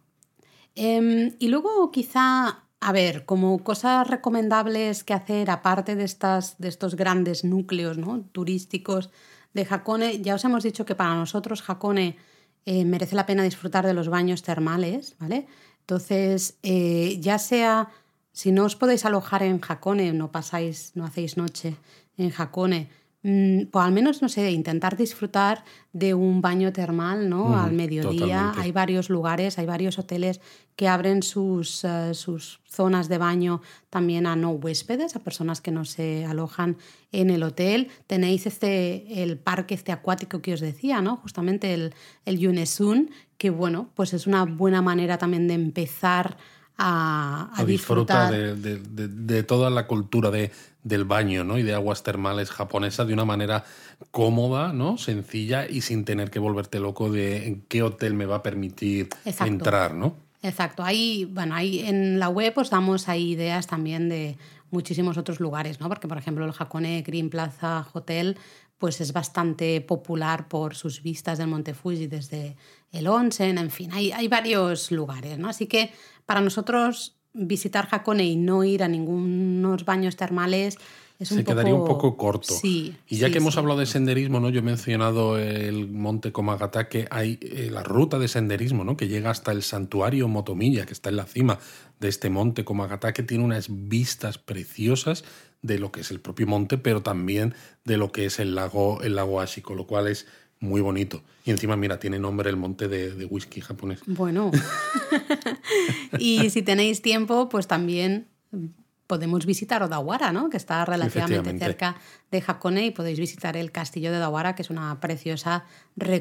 Em, y luego quizá, a ver, como cosas recomendables que hacer aparte de, estas, de estos grandes núcleos ¿no? turísticos de Hakone, ya os hemos dicho que para nosotros Hakone eh, merece la pena disfrutar de los baños termales, ¿vale? Entonces, eh, ya sea, si no os podéis alojar en Hakone, no pasáis, no hacéis noche en Hakone, mm, pues al menos, no sé, intentar disfrutar de un baño termal, ¿no? Mm, al mediodía. totalmente. Hay varios lugares, hay varios hoteles que abren sus, eh, sus zonas de baño también a no huéspedes, a personas que no se alojan en el hotel. Tenéis este, el parque este acuático que os decía, ¿no? Justamente el, el Yunesun, que bueno, pues es una buena manera también de empezar a, a a disfrutar disfrutar. de, de- de- de toda la cultura de, del baño ¿no? y de aguas termales japonesa de una manera cómoda, ¿no? sencilla y sin tener que volverte loco de en qué hotel me va a permitir Exacto. entrar. ¿no? Exacto, ahí, bueno, ahí en la web os damos ahí ideas también de muchísimos otros lugares, ¿no? Porque, por ejemplo, el Hakone Green Plaza Hotel pues es bastante popular por sus vistas del Monte Fuji desde el onsen, en fin, hay, hay varios lugares, ¿no? Así que para nosotros visitar Hakone y no ir a ningunos baños termales es un Se poco... quedaría un poco corto. Sí. Y ya sí, que hemos sí. hablado de senderismo, ¿no? Yo he mencionado el monte Komagatake, hay eh, la ruta de senderismo, ¿no? Que llega hasta el santuario Motomilla, que está en la cima de este monte Komagatake, tiene unas vistas preciosas de lo que es el propio monte, pero también de lo que es el lago, el lago Ashiko, lo cual es muy bonito. Y encima, mira, tiene nombre el monte de, de whisky japonés. Bueno. *laughs* y si tenéis tiempo, pues también podemos visitar Odawara, ¿no? Que está relativamente cerca de Hakone y podéis visitar el castillo de Odawara, que es una preciosa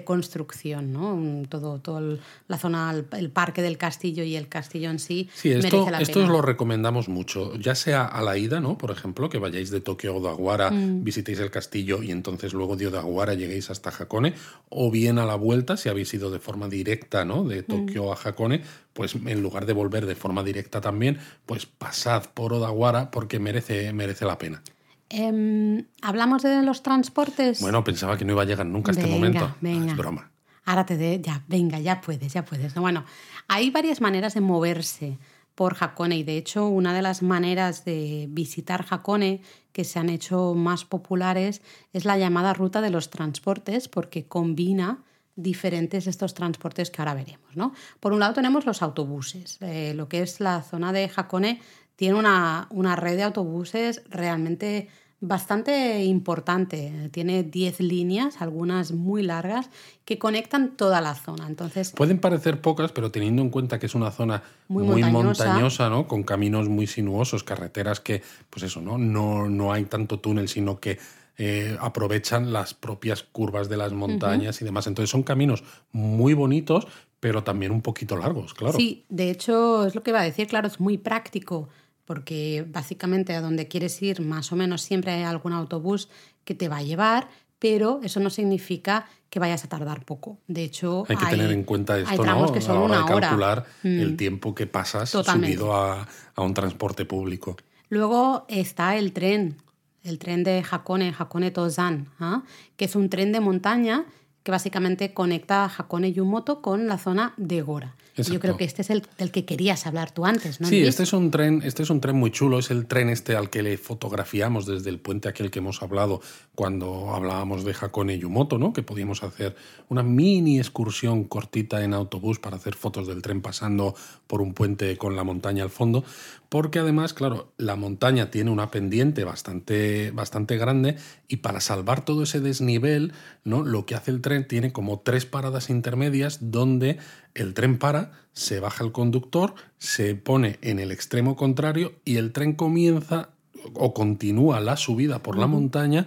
reconstrucción, ¿no? Todo, todo el- la zona, el, parque del castillo y el castillo en sí Sí, esto, merece la esto os lo recomendamos mucho, ya sea a la ida, ¿no? Por ejemplo, que vayáis de Tokio a Odawara, Mm. visitéis el castillo y entonces luego de Odawara lleguéis hasta Hakone, o bien a la vuelta, si habéis ido de forma directa, ¿no? De Tokio Mm. a Hakone, pues en lugar de volver de forma directa también, pues pasad por Odawara porque merece, merece la pena. Em, Hablamos de los transportes. Bueno, pensaba que no iba a llegar nunca a este Venga, momento. Ah, es broma. Ahora te de, ya, venga, ya puedes, ya puedes. No, Bueno, hay varias maneras de moverse por Hakone y de hecho una de las maneras de visitar Hakone que se han hecho más populares es la llamada ruta de los transportes porque combina diferentes estos transportes que ahora veremos. ¿no? Por un lado tenemos los autobuses. Eh, lo que es la zona de Hakone tiene una, una red de autobuses realmente bastante importante. Tiene 10 líneas, algunas muy largas, que conectan toda la zona. Entonces, Pueden parecer pocas, pero teniendo en cuenta que es una zona Muy muy, montañosa. montañosa, ¿no? Con caminos muy sinuosos, carreteras que, pues eso, ¿no? No, no hay tanto túnel, sino que eh, aprovechan las propias curvas de las montañas y demás. Entonces son caminos muy bonitos, pero también un poquito largos, claro. Sí, de hecho es lo que iba a decir, claro, es muy práctico, porque básicamente a donde quieres ir más o menos siempre hay algún autobús que te va a llevar, pero eso no significa que vayas a tardar poco. De hecho, Hay que tener en cuenta esto, ¿no? que a la hora una de calcular Mm. el tiempo que pasas Totalmente. subido a, a un transporte público. Luego está el tren, el tren de Hakone, Hakone Tozan, ¿ah? que es un tren de montaña que básicamente conecta a Hakone Yumoto con la zona de Gora. Yo creo que este es el del que querías hablar tú antes, ¿no? Sí, este es un tren, este es un tren muy chulo, es el tren este al que le fotografiamos desde el puente aquel que hemos hablado cuando hablábamos de Hakone Yumoto, ¿no? Que podíamos hacer una mini excursión cortita en autobús para hacer fotos del tren pasando por un puente con la montaña al fondo, porque además, claro, la montaña tiene una pendiente bastante, bastante grande y para salvar todo ese desnivel, ¿no? Lo que hace el tren tiene como tres paradas intermedias donde el tren para, se baja el conductor, se pone en el extremo contrario y el tren comienza o continúa la subida por la montaña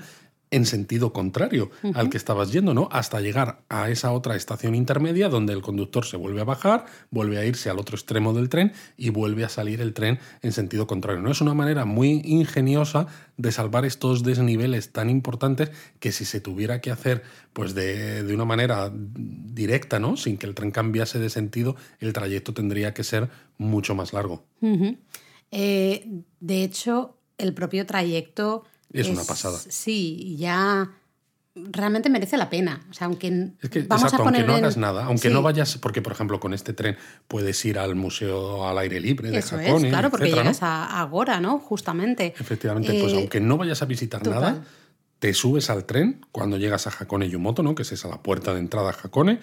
en sentido contrario al que estabas yendo, ¿no? Hasta llegar a esa otra estación intermedia donde el conductor se vuelve a bajar, vuelve a irse al otro extremo del tren y vuelve a salir el tren en sentido contrario. ¿no? Es una manera muy ingeniosa de salvar estos desniveles tan importantes que si se tuviera que hacer pues de, de una manera directa, ¿no? Sin que el tren cambiase de sentido, el trayecto tendría que ser mucho más largo. Eh, de hecho, el propio trayecto Es una pasada. Sí, ya realmente merece la pena. O sea, aunque Es que, vamos exacto, a poner aunque no en- hagas nada, aunque Sí, no vayas, porque por ejemplo con este tren puedes ir al museo al aire libre de Eso Hakone, es, claro, porque etcétera, ¿no? llegas a Agora, ¿no? Justamente. Efectivamente, pues Eh, aunque no vayas a visitar total. nada, te subes al tren cuando llegas a Hakone Yumoto, ¿no? que es esa la puerta de entrada a Hakone,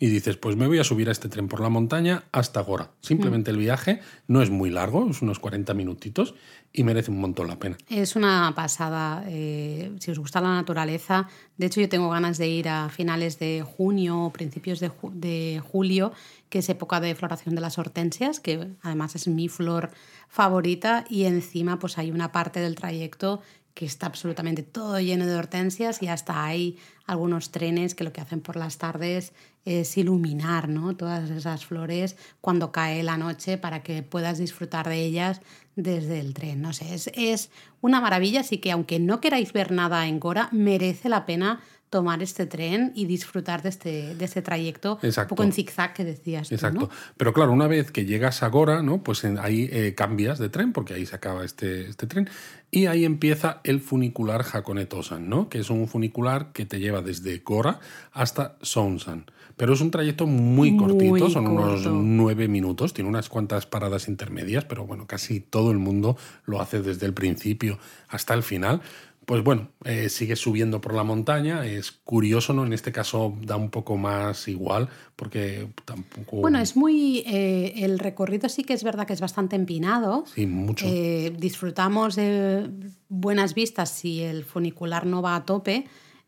y dices, pues me voy a subir a este tren por la montaña hasta Gora. Simplemente el viaje no es muy largo, es unos 40 minutitos y merece un montón la pena. Es una pasada. eh, si os gusta la naturaleza, de hecho yo tengo ganas de ir a finales de junio o principios de, ju- de julio, que es época de floración de las hortensias, que además es mi flor favorita y encima pues hay una parte del trayecto que está absolutamente todo lleno de hortensias y hasta hay algunos trenes que lo que hacen por las tardes es iluminar ¿no? todas esas flores cuando cae la noche para que puedas disfrutar de ellas desde el tren. No sé, es, es una maravilla, así que aunque no queráis ver nada en Gora, merece la pena tomar este tren y disfrutar de este, de este trayecto un Exacto. poco en zigzag que decías tú, Exacto. ¿no? Pero claro, una vez que llegas a Gora, ¿no? Pues en- ahí eh, cambias de tren, porque ahí se acaba este, este tren, y ahí empieza el funicular Hakone Tosan, ¿no? Que es un funicular que te lleva desde Gora hasta Sounsan. Pero es un trayecto muy Muy cortito, son unos nueve minutos, tiene unas cuantas paradas intermedias, pero bueno, casi todo el mundo lo hace desde el principio hasta el final. Pues bueno, eh, sigue subiendo por la montaña, es curioso, ¿no? En este caso da un poco más igual, porque tampoco... Bueno, es muy. eh, el recorrido sí que es verdad que es bastante empinado. Sí, mucho. Eh, disfrutamos de buenas vistas si el funicular no va a tope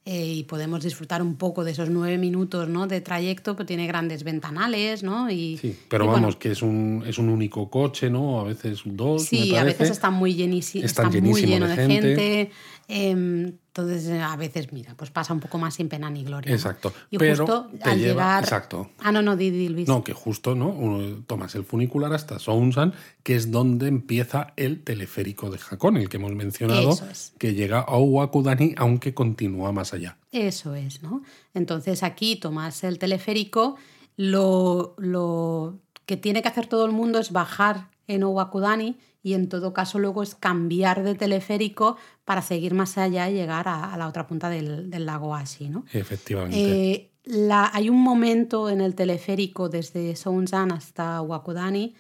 eh, y podemos disfrutar un poco de esos nueve minutos ¿no? de trayecto, pues tiene grandes ventanales, ¿no? Y, Sí, pero y bueno, vamos, que es un, es un único coche, ¿no? A veces dos. Sí, me a veces está muy, llenísimo, Está muy lleno de gente. gente. em, entonces, eh, a veces, mira, pues pasa un poco más sin pena ni gloria. ¿no? Exacto, Y pero justo te al lleva- llegar. exacto. Ah, no, no, di, di, Luis. No, que justo, ¿no? Uno- tomas el funicular hasta Sounsan, que es donde empieza el teleférico de Hakone, el que hemos mencionado, es. que llega a Owakudani, aunque continúa más allá. Eso es, ¿no? Entonces aquí tomas el teleférico, lo, lo que tiene que hacer todo el mundo es bajar en Owakudani y en todo caso luego es cambiar de teleférico para seguir más allá y llegar a, a la otra punta del, del lago Ashi, ¿no? Efectivamente. Eh, la- hay un momento en el teleférico desde Sounsan hasta Wakudani.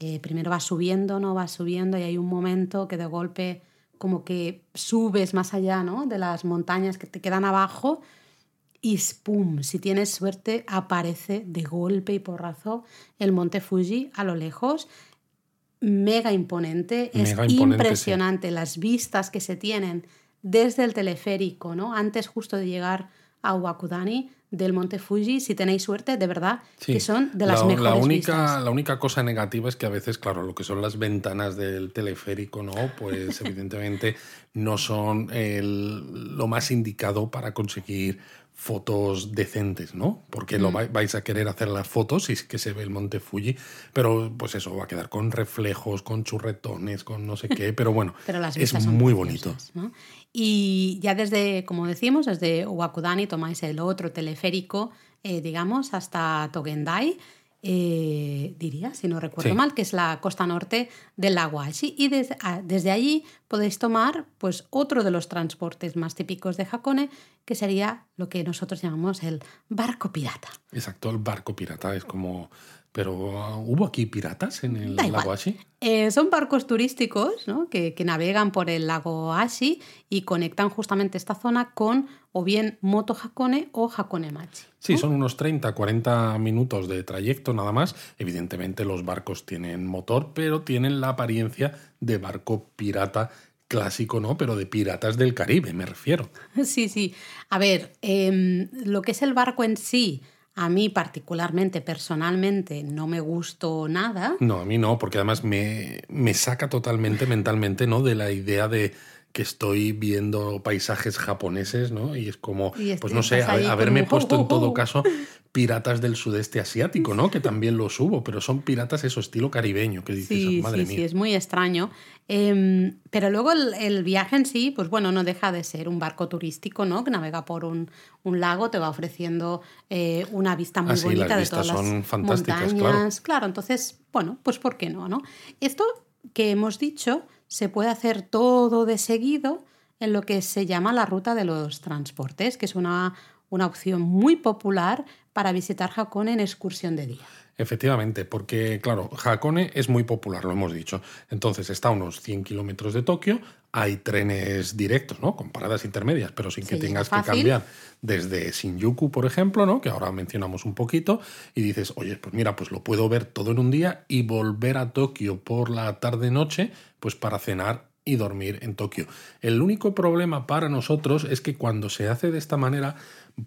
eh, primero va subiendo, ¿no? Va subiendo y hay un momento que de golpe como que subes más allá, ¿no? De las montañas que te quedan abajo y ¡pum! Si tienes suerte aparece de golpe y porrazo el monte Fuji a lo lejos. Mega imponente, es imponente, impresionante las vistas que se tienen desde el teleférico, ¿no? Antes justo de llegar a Wakudani del Monte Fuji, si tenéis suerte, de verdad, que son de las mejores la única, vistas. La única cosa negativa es que a veces, claro, lo que son las ventanas del teleférico, ¿no? Pues *laughs* evidentemente no son el- lo más indicado para conseguir fotos decentes, ¿no? Porque Mm. lo vai- vais a querer hacer las fotos y es que se ve el monte Fuji, pero pues eso va a quedar con reflejos, con churretones, con no sé qué, pero bueno, *laughs* Pero las es muy bonito. Y ya desde, como decimos, desde Wakudani tomáis el otro teleférico, eh, digamos, hasta Togendai, eh, diría, si no recuerdo Sí. mal, que es la costa norte del lago Ashi. Y desde, ah, desde allí podéis tomar pues, otro de los transportes más típicos de Hakone, que sería lo que nosotros llamamos el barco pirata. Exacto, el barco pirata es como... Pero ah, ¿hubo aquí piratas en el Da igual. lago Ashi? Eh, son barcos turísticos ¿no? que, que navegan por el lago Ashi y conectan justamente esta zona con o bien Moto Hakone o Hakone Machi. Sí, son unos 30, 40 minutos de trayecto nada más. Evidentemente los barcos tienen motor, pero tienen la apariencia de barco pirata clásico, ¿no? Pero de piratas del Caribe, me refiero. *laughs* Sí, sí. A ver, em, lo que es el barco en sí, a mí particularmente, personalmente, no me gustó nada. No, a mí no, porque además me, me saca totalmente mentalmente, ¿no? De la idea de que estoy viendo paisajes japoneses, ¿no? Y es como, Y pues no sé, a- haberme como, puesto en "Oh, oh, todo oh". *laughs* caso piratas del sudeste asiático, ¿no? Que también los hubo, pero son piratas eso, estilo caribeño, que dices, Sí, madre sí, mía. sí, es muy extraño. Em, pero luego el, el viaje en sí, pues bueno, no deja de ser un barco turístico, ¿no? Que navega por un, un lago, te va ofreciendo eh, una vista muy Ah, sí, las bonita de todas son las fantásticas, montañas. Claro, entonces, bueno, pues ¿por qué no, no? Esto que hemos dicho se puede hacer todo de seguido en lo que se llama la ruta de los transportes, que es una, una opción muy popular para visitar Hakone en excursión de día. Efectivamente, porque claro, Hakone es muy popular, lo hemos dicho. Entonces está a unos 100 kilómetros de Tokio, hay trenes directos, ¿no? Con paradas intermedias, pero sin que tengas que cambiar desde Shinjuku, por ejemplo, ¿no? Que ahora mencionamos un poquito, y dices, oye, pues mira, pues lo puedo ver todo en un día y volver a Tokio por la tarde-noche, pues para cenar y dormir en Tokio. El único problema para nosotros es que cuando se hace de esta manera,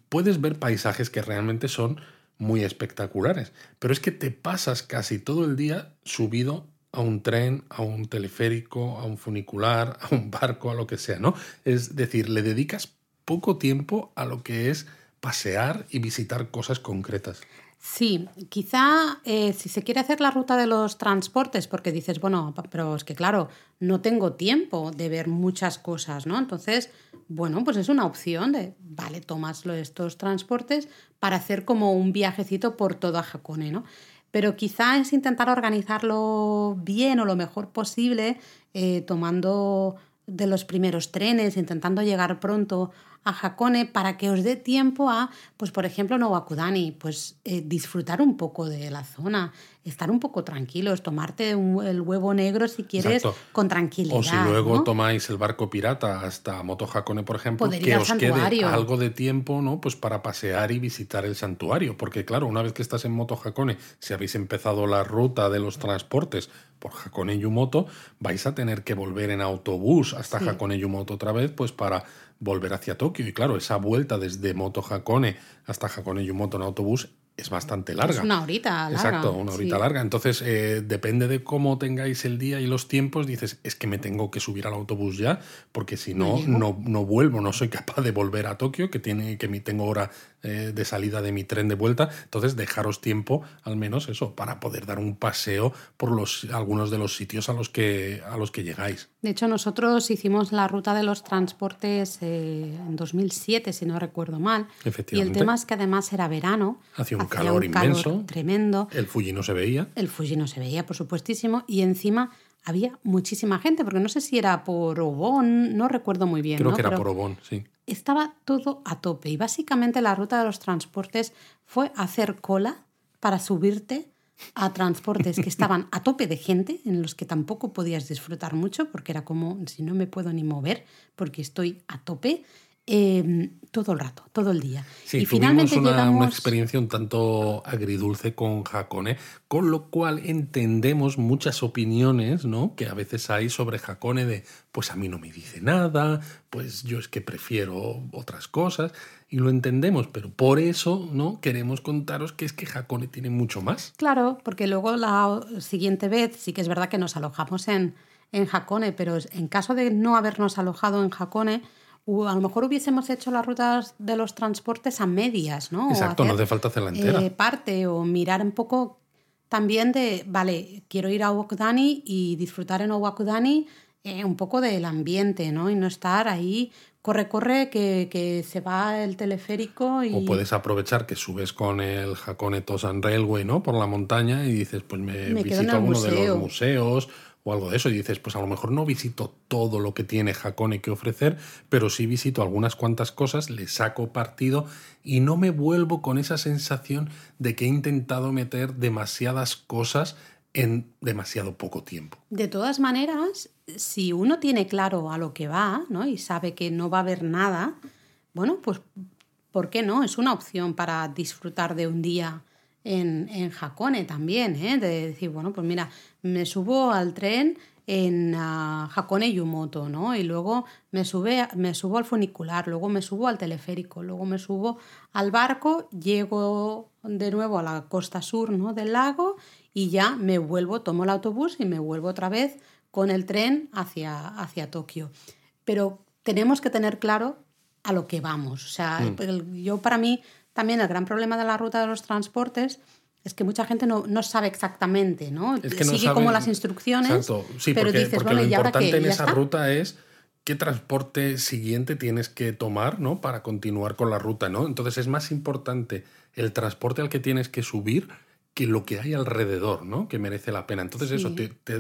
puedes ver paisajes que realmente son muy espectaculares, pero es que te pasas casi todo el día subido a un tren, a un teleférico, a un funicular, *laughs* a un barco, a lo que sea, ¿no? Es decir, le dedicas poco tiempo a lo que es pasear y visitar cosas concretas. Sí, quizá eh, si se quiere hacer la ruta de los transportes, porque dices, bueno, pero es que claro, no tengo tiempo de ver muchas cosas, ¿no? Entonces, bueno, pues es una opción de, vale, tomas estos transportes para hacer como un viajecito por todo Hakone, ¿no? Pero quizá es intentar organizarlo bien o lo mejor posible, eh, tomando de los primeros trenes, intentando llegar pronto a Hakone para que os dé tiempo a, pues por ejemplo, Nowakudani, pues eh, disfrutar un poco de la zona, estar un poco tranquilos, tomarte un- el huevo negro si quieres Exacto. con tranquilidad. O si luego ¿no? tomáis el barco pirata hasta Moto Hakone, por ejemplo, Poder que os quede algo de tiempo, ¿no? Pues para pasear y visitar el santuario. Porque, claro, una vez que estás en Moto Hakone, si habéis empezado la ruta de los transportes por Hakone Yumoto, vais a tener que volver en autobús hasta Sí. Hakone Yumoto otra vez, pues para volver hacia Tokio. Y claro, esa vuelta desde Moto Hakone hasta Hakone Yumoto en autobús es bastante larga. Es una horita larga. Exacto, una horita sí. larga. Entonces, eh, depende de cómo tengáis el día y los tiempos, dices, es que me tengo que subir al autobús ya, porque si No no, no, no vuelvo, no soy capaz de volver a Tokio, que, tiene, que tengo hora eh, de salida de mi tren de vuelta. Entonces, dejaros tiempo, al menos eso, para poder dar un paseo por los, algunos de los sitios a los que, a los que llegáis. De hecho, nosotros hicimos la ruta de los transportes eh, en 2007, si no recuerdo mal. Y el Efectivamente. tema es que además era verano. Hacía un calor inmenso. tremendo. El Fuji no se veía. El Fuji no se veía, por supuestísimo. Y encima había muchísima gente, porque no sé si era por Obón, no recuerdo muy bien. Creo ¿no? que era Pero por Obón, sí. Estaba todo a tope. Y básicamente la ruta de los transportes fue hacer cola para subirte a transportes que *laughs* estaban a tope de gente, en los que tampoco podías disfrutar mucho, porque era como si no me puedo ni mover, porque estoy a tope. Em, todo el rato, todo el día. Sí, y finalmente una, una, experiencia un tanto agridulce con Hakone, con lo cual entendemos muchas opiniones ¿no? que a veces hay sobre Hakone de, pues a mí no me dice nada, pues yo es que prefiero otras cosas, y lo entendemos, pero por eso no queremos contaros que es que Hakone tiene mucho más. Claro, porque luego la siguiente vez sí que es verdad que nos alojamos en, en Hakone, pero en caso de no habernos alojado en Hakone, a lo mejor hubiésemos hecho las rutas de los transportes a medias, ¿no? Exacto, no hace falta hacerla entera. Eh, parte o mirar un poco también de, vale, quiero ir a Owakudani y disfrutar en Owakudani eh, un poco del ambiente, ¿no? Y no estar ahí, corre, corre, que, que se va el teleférico y... O puedes aprovechar que subes con el Hakone Tosan Railway, ¿no? Por la montaña y dices, pues me, visito alguno de los museos o algo de eso y dices, pues a lo mejor no visito todo lo que tiene Hakone que ofrecer, pero sí visito algunas cuantas cosas, le saco partido y no me vuelvo con esa sensación de que he intentado meter demasiadas cosas en demasiado poco tiempo. De todas maneras, si uno tiene claro a lo que va ¿no? y sabe que no va a haber nada, bueno, pues ¿por qué no? Es una opción para disfrutar de un día en, en también, ¿eh? de decir, bueno, pues mira, me subo al tren en uh, Hakone Yumoto, ¿no? Y luego me, sube, me subo al funicular, luego me subo al teleférico, luego me subo al barco, llego de nuevo a la costa sur ¿no? del lago y ya me vuelvo, tomo el autobús y me vuelvo otra vez con el tren hacia, hacia Tokio. Pero tenemos que tener claro a lo que vamos. O sea, mm. yo para mí también el gran problema de la ruta de los transportes es que mucha gente no, no sabe exactamente, ¿no? Sigue como las instrucciones. Exacto. Sí, pero porque, dices, lo importante en esa ruta es qué transporte siguiente tienes que tomar, ¿no? Para continuar con la ruta, ¿no? Entonces es más importante el transporte al que tienes que subir que lo que hay alrededor, ¿no? Que merece la pena. Entonces, eso,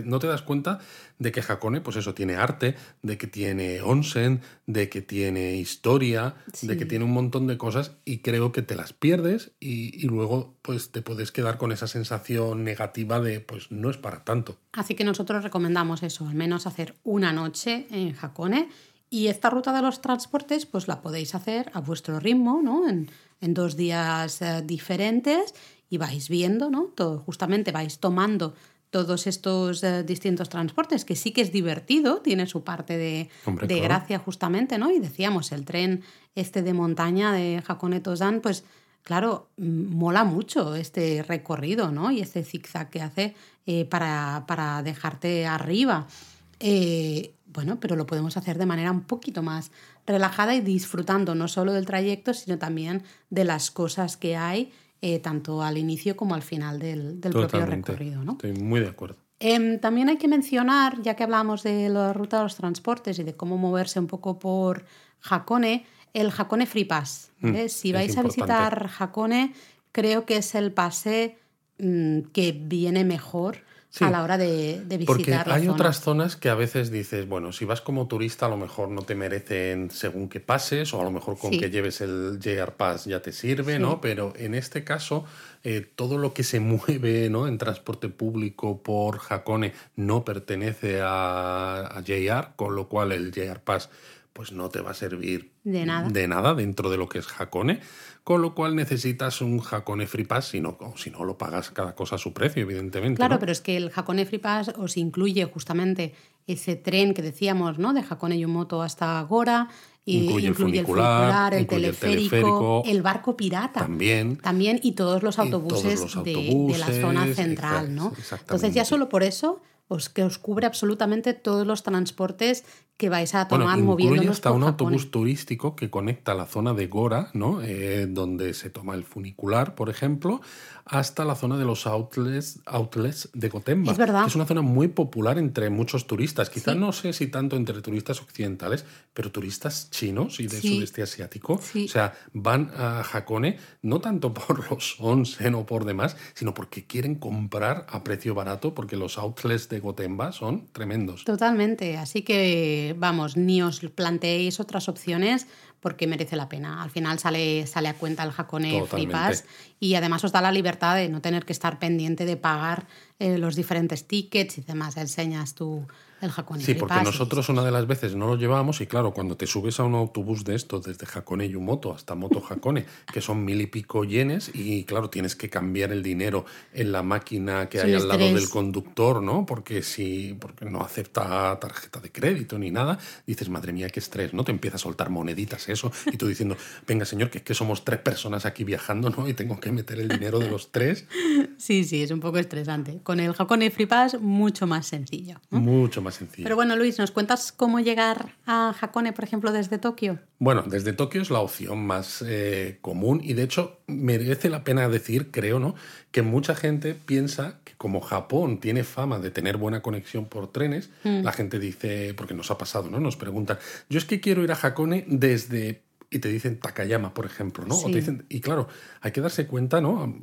no te das cuenta de que Hakone, pues eso, tiene arte, de que tiene onsen, de que tiene historia, de que tiene un montón de cosas y creo que te las pierdes y, y, luego pues te puedes quedar con esa sensación negativa de pues no es para tanto. Así que nosotros recomendamos eso, al menos hacer una noche en Hakone y esta ruta de los transportes pues la podéis hacer a vuestro ritmo, ¿no? En, en dos días eh, diferentes y vais viendo, ¿no? Todo, justamente vais tomando todos estos eh, distintos transportes, que sí que es divertido, tiene su parte de, de gracia justamente, ¿no? Y decíamos, el tren este de montaña de Hakone Tozan, pues claro, mm, mola mucho este recorrido, ¿no? Y este zigzag que hace eh, para, para, dejarte arriba. Eh, bueno, pero lo podemos hacer de manera un poquito más relajada y disfrutando no solo del trayecto, sino también de las cosas que hay eh, tanto al inicio como al final del, propio recorrido. ¿no? Estoy muy de acuerdo. Em, también hay que mencionar, ya que hablamos de la ruta de los transportes y de cómo moverse un poco por Hakone, el Hakone Free Pass. Mm, ¿eh? si vais a visitar Hakone, creo que es el pase mm, que viene mejor a la hora de, visitar. Porque hay otras zonas que a veces dices, bueno, si vas como turista a lo mejor no te merecen según que pases o a lo mejor con que lleves el JR Pass ya te sirve, ¿no? Pero en este caso, eh, todo lo que se *laughs* mueve ¿no? en transporte público por Hakone no pertenece a, a JR, con lo cual el JR Pass pues no te va a servir de nada. de nada dentro de lo que es Hakone, con lo cual necesitas un Hakone Free Pass, si no, si no lo pagas cada cosa a su precio, evidentemente. Claro, pero es que el Hakone Free Pass os incluye justamente ese tren que decíamos, ¿no? De Hakone Yumoto hasta Gora, y incluye, el, funicular, el, teleférico, el, barco pirata. También. También, y todos los autobuses, de, la zona central, ¿no? Entonces, ya solo por eso os, que os cubre absolutamente todos los transportes que vais a tomar bueno, moviéndonos hasta un autobús turístico que conecta la zona de Gora, ¿no? Eh, donde se toma el funicular, por ejemplo, hasta la zona de los outlets, outlets de Gotemba. Es verdad. es una zona muy popular entre muchos turistas. Quizás no sé si tanto entre turistas occidentales, pero turistas chinos y del sudeste asiático. O sea, van a Hakone no tanto *laughs* por los onsen o por demás, sino porque quieren comprar a precio barato, porque los outlets de Gotemba son tremendos. Totalmente. Así que vamos, ni os planteéis otras opciones porque merece la pena. Al final sale, sale a cuenta el Hakone Free Pass y además os da la libertad de no tener que estar pendiente de pagar eh, los diferentes tickets y demás. Enseñas tú el Hakone Sí, porque nosotros una de las veces no lo llevábamos y claro, cuando te subes a un autobús de estos, desde Hakone Yumoto hasta Moto Hakone, *laughs* que son mil y pico yenes y claro, tienes que cambiar el dinero en la máquina que hay al lado del conductor, ¿no? Porque si porque no acepta tarjeta de crédito ni nada, dices, madre mía, qué estrés, ¿no? Te empieza a soltar moneditas eso y tú diciendo, venga señor, que es que somos tres personas aquí viajando, ¿no? Y tengo que meter el dinero de los tres. *laughs* Sí, sí, es un poco estresante. Con el Hakone Free Pass, mucho más sencillo. ¿no? Mucho más sencillo. Pero bueno, Luis, ¿nos cuentas cómo llegar a Hakone, por ejemplo, desde Tokio? Bueno, desde Tokio es la opción más eh, común y de hecho merece la pena decir, creo, ¿no? Que mucha gente piensa que como Japón tiene fama de tener buena conexión por trenes, la gente dice, porque nos ha pasado, ¿no? Nos preguntan, yo es que quiero ir a Hakone desde... Y te dicen Takayama, por ejemplo, ¿no? O Sí. te dicen, y claro, hay que darse cuenta, ¿no?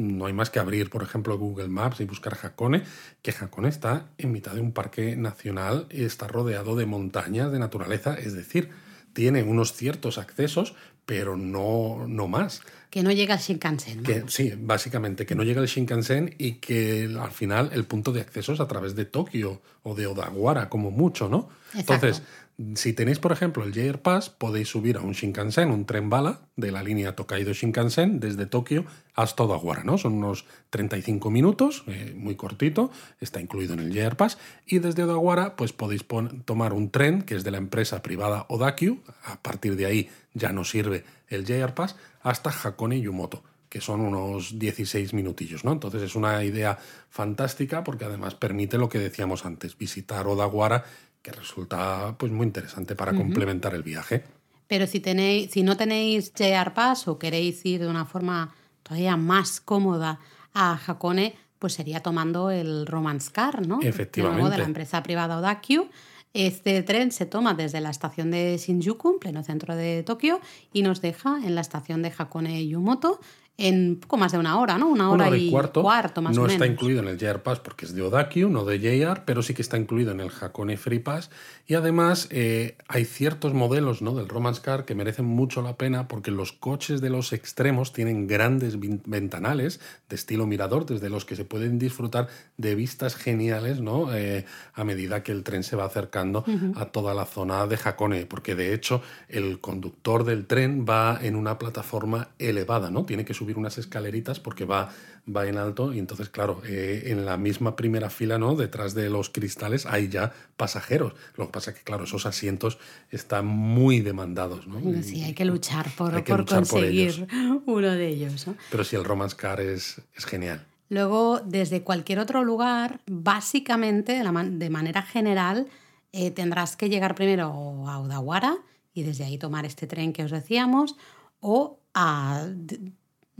No hay más que abrir, por ejemplo, Google Maps y buscar Hakone, que Hakone está en mitad de un parque nacional y está rodeado de montañas, de naturaleza, es decir, tiene unos ciertos accesos, pero no, no más. Que no llega al Shinkansen. ¿no? Que, sí, básicamente, que no llega el Shinkansen y que al final el punto de acceso es a través de Tokio o de Odawara, como mucho, ¿no? Exacto. Entonces, si tenéis, por ejemplo, el JR Pass, podéis subir a un Shinkansen, un tren bala de la línea Tokaido Shinkansen desde Tokio hasta Odawara, ¿no? Son unos 35 minutos, eh, muy cortito, está incluido en el JR Pass, y desde Odawara pues podéis tomar un tren que es de la empresa privada Odakyu, a partir de ahí ya no sirve el JR Pass, hasta Hakone Yumoto que son unos 16 minutillos, ¿no? Entonces es una idea fantástica porque además permite lo que decíamos antes, visitar Odawara, que resulta pues muy interesante para complementar el viaje. Pero si, tenéis, si no tenéis JR Pass o queréis ir de una forma todavía más cómoda a Hakone, pues sería tomando el Romance Car, ¿no? De Efectivamente. de la empresa privada Odakyu. Este tren se toma desde la estación de Shinjuku, en pleno centro de Tokio, y nos deja en la estación de Hakone Yumoto en poco más de una hora, ¿no? Una hora, Una hora y cuarto, más no o está menos. incluido en el JR Pass porque es de Odakyu, no de JR, pero sí que está incluido en el Hakone Free Pass. Y además eh, hay ciertos modelos ¿no? del Romance Car que merecen mucho la pena porque los coches de los extremos tienen grandes ventanales de estilo mirador desde los que se pueden disfrutar de vistas geniales ¿no? Eh, a medida que el tren se va acercando a toda la zona de Hakone. Porque de hecho el conductor del tren va en una plataforma elevada, ¿no? Tiene que subir unas escaleritas porque va, va en alto y entonces, claro, eh, en la misma primera fila, ¿no? Detrás de los cristales hay ya pasajeros. Lo que pasa es que, claro, esos asientos están muy demandados, ¿no? Sí, hay que luchar por, Hay que por luchar por conseguir *laughs* uno de ellos. ¿no? Pero sí, el Romance Car es, es genial. Luego, desde cualquier otro lugar, básicamente, de, la man- de manera general, eh, tendrás que llegar primero a Odawara y desde ahí tomar este tren que os decíamos, o a,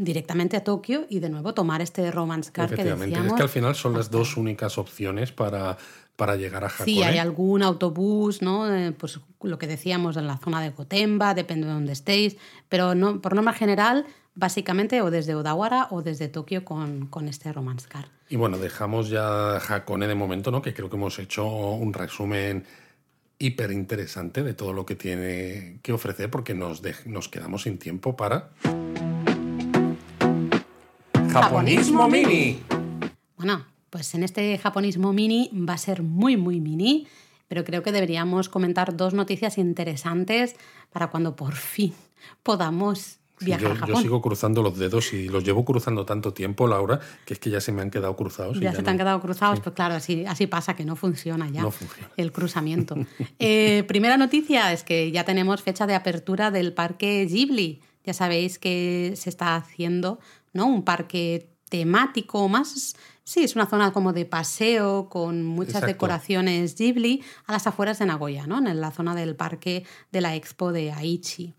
directamente a Tokio y de nuevo tomar este Romance Car que decíamos. Es que al final son las dos únicas opciones para, para llegar a Hakone. Sí, hay algún autobús, ¿no? Eh, pues lo que decíamos en la zona de Gotemba, depende de dónde estéis, pero no, por norma general, básicamente o desde Odawara o desde Tokio con, con este Romance Car. Y bueno, dejamos ya Hakone de momento, ¿no? Que creo que hemos hecho un resumen hiper interesante de todo lo que tiene que ofrecer porque nos, dej- nos quedamos sin tiempo para... Japonismo Mini. Bueno, pues en este japonismo mini va a ser muy, muy mini, pero creo que deberíamos comentar dos noticias interesantes para cuando por fin podamos viajar Yo, a yo sigo cruzando los dedos y los llevo cruzando tanto tiempo, Laura, que es que ya se me han quedado cruzados. y Ya se te han no- quedado cruzados, pues claro, así, así pasa, que no funciona ya No funciona. el cruzamiento. *laughs* Eh, primera noticia es que ya tenemos fecha de apertura del parque Ghibli. Ya sabéis que se está haciendo ¿no? un parque temático más... Sí, es una zona como de paseo con muchas Exacto. decoraciones Ghibli a las afueras de Nagoya, ¿no? en la zona del parque de la Expo de Aichi.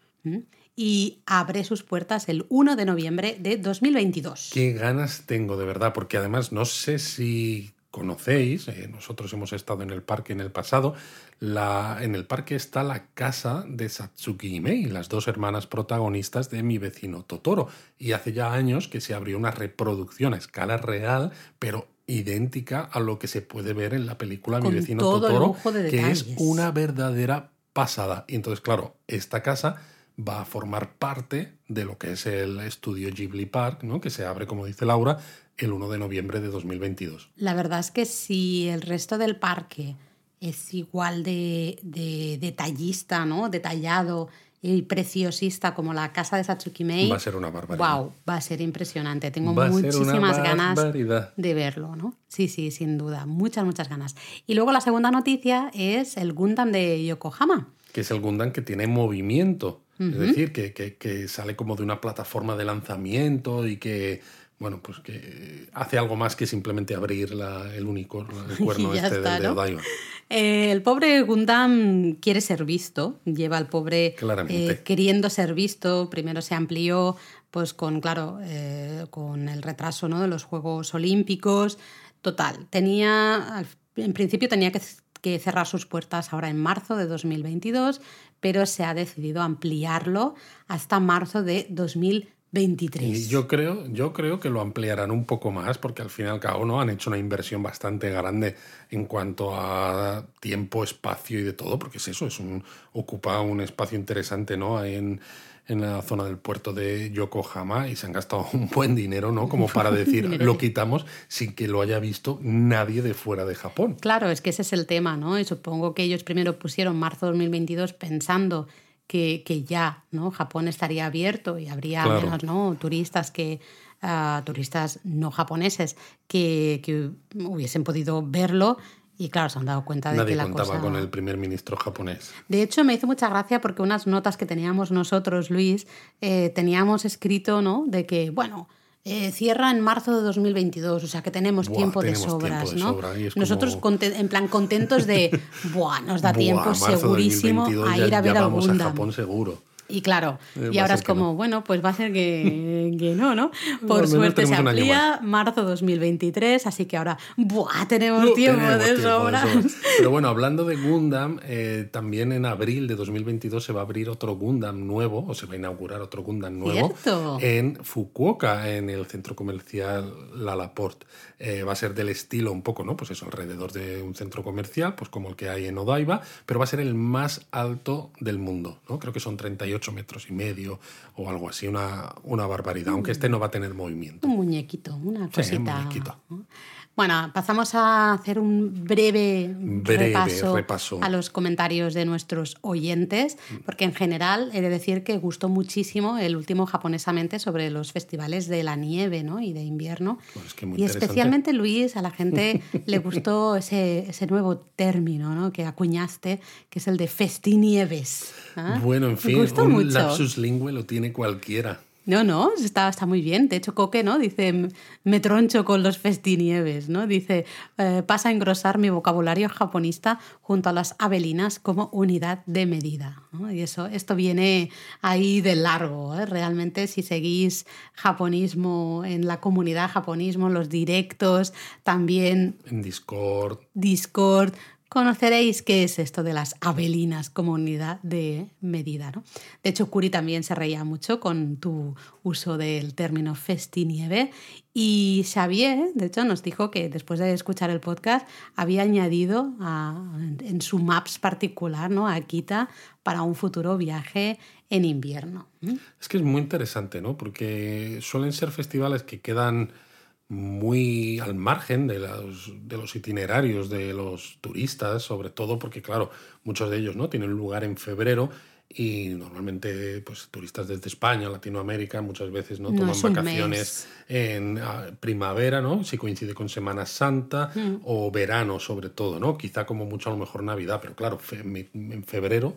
Y abre sus puertas el 1 de noviembre de 2022. Qué ganas tengo, de verdad, porque además no sé si conocéis, eh, nosotros hemos estado en el parque en el pasado, la, en el parque está la casa de Satsuki y Mei, las dos hermanas protagonistas de mi vecino Totoro, y hace ya años que se abrió una reproducción a escala real, pero idéntica a lo que se puede ver en la película Con Mi vecino Totoro, de que es una verdadera pasada. Y entonces, claro, esta casa va a formar parte de lo que es el estudio Ghibli Park, ¿no? que se abre, como dice Laura, el 1 de noviembre de 2022. La verdad es que si el resto del parque es igual de, de detallista, ¿no? detallado y preciosista como la casa de Satsuki Mei. Va a ser una barbaridad. Wow, va a ser impresionante. Tengo muchísimas ganas de verlo, ¿no? Sí, sí, sin duda. Muchas, muchas ganas. Y luego la segunda noticia es el Gundam de Yokohama. Que es el Gundam que tiene movimiento. Es decir, que, que, que sale como de una plataforma de lanzamiento y que bueno, pues que hace algo más que simplemente abrir el único el *laughs* cuerno este del de. Eh, el pobre Gundam quiere ser visto, lleva al pobre eh, queriendo ser visto. Primero se amplió, pues con, claro, eh, con el retraso ¿no? de los Juegos Olímpicos. Total, tenía, en principio tenía que, que cerrar sus puertas ahora en marzo de 2022, pero se ha decidido ampliarlo hasta marzo de 2023. 23. Y yo creo, yo creo que lo ampliarán un poco más porque al fin y al cabo ¿no? han hecho una inversión bastante grande en cuanto a tiempo, espacio y de todo, porque es eso, es un, ocupa un espacio interesante ¿no? en, en la zona del puerto de Yokohama y se han gastado un buen dinero, ¿no? Como para *laughs* decir, lo quitamos sin que lo haya visto nadie de fuera de Japón. Claro, es que ese es el tema, ¿no? Y supongo que ellos primero pusieron marzo 2022 pensando que, ya ¿no? Japón estaría abierto y habría menos ¿no? turistas que ah, turistas no japoneses que, hubiesen podido verlo y claro, se han dado cuenta de que la contaba con el primer ministro japonés. De hecho, me hizo mucha gracia porque unas notas que teníamos nosotros, Luis, eh, teníamos escrito, ¿no? De que, bueno, eh, cierra en marzo de 2022, o sea que tenemos tiempo de sobras, ¿no? Nosotros en plan contentos de, *laughs* Buah, nos da tiempo segurísimo a ir a ver a Japón seguro. Y claro, eh, y ahora es como, bueno, pues va a ser que, *laughs* que no, ¿no? Por suerte se amplía marzo 2023, así que ahora, ¡buah! Tenemos tiempo de sobra. *laughs* Pero bueno, hablando de Gundam, eh, también en abril de 2022 se va a abrir otro Gundam nuevo, o se va a inaugurar otro Gundam nuevo en Fukuoka, en el centro comercial Lalaport. Eh, va a ser del estilo un poco, ¿no? Pues eso, alrededor de un centro comercial, pues como el que hay en Odaiba, pero va a ser el más alto del mundo, ¿no? Creo que son 38 metros y medio o algo así, una, una barbaridad, aunque este no va a tener movimiento. Un muñequito, una cosita. Sí, un muñequito. Bueno, pasamos a hacer un breve, repaso, a los comentarios de nuestros oyentes, porque en general he de decir que gustó muchísimo el último japonesamente sobre los festivales de la nieve ¿no? y de invierno. Pues y especialmente, Luis, a la gente *laughs* le gustó ese, ese nuevo término ¿no? que acuñaste, que es el de festinieves. ¿ah? Bueno, en fin, un mucho. lapsus lingüe lo tiene cualquiera. No, no, está, está muy bien. De hecho, Coque, ¿no? Dice, me troncho con los festinieves, ¿no? Dice, eh, pasa a engrosar mi vocabulario japonista junto a las abelinas como unidad de medida. Y eso, esto viene ahí de largo. ¿eh? Realmente, si seguís japonismo en la comunidad japonismo, los directos, también... En Discord. Discord, conoceréis qué es esto de las abelinas como unidad de medida. ¿no? De hecho, Curi también se reía mucho con tu uso del término festinieve y Xavier, de hecho, nos dijo que después de escuchar el podcast había añadido en su Maps particular ¿no? a Akita para un futuro viaje en invierno. Es que es muy interesante, ¿no? Porque suelen ser festivales que quedan muy al margen de los, de los itinerarios de los turistas, sobre todo porque, claro, muchos de ellos ¿no? tienen lugar en febrero y normalmente pues turistas desde España, Latinoamérica, muchas veces no toman vacaciones en ah, primavera, ¿no? Si coincide con Semana Santa mm. o verano sobre todo, ¿no? Quizá como mucho a lo mejor Navidad, pero claro, en febrero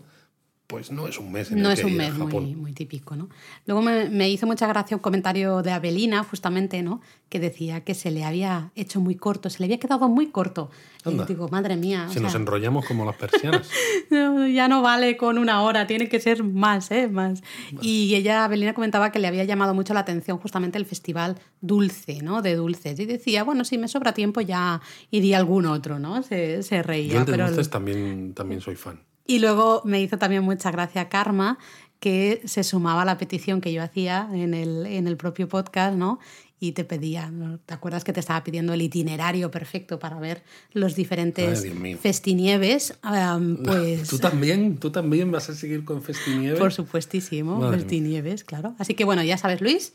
pues no es un mes en no el es un mes muy, muy, típico no luego me, hizo mucha gracia un comentario de Abelina justamente no que decía que se le había hecho muy corto se le había quedado muy corto. Y digo madre mía si nos enrollamos como las persianas. *laughs* Ya no vale con una hora tiene que ser más eh más. Y ella Abelina comentaba que le había llamado mucho la atención justamente el festival dulce no de dulces. Y decía bueno si me sobra tiempo ya iría algún otro no se, se reía yo el de dulces también también soy fan y luego me hizo también mucha gracia Karma, que se sumaba a la petición que yo hacía en el, en el propio podcast, ¿no? y te pedía, ¿te acuerdas que te estaba pidiendo el itinerario perfecto para ver los diferentes festinieves? *laughs* pues... ¿Tú también? ¿Tú también vas a seguir con festinieves? Por supuestísimo, festinieves, claro. Así que bueno, ya sabes, Luis,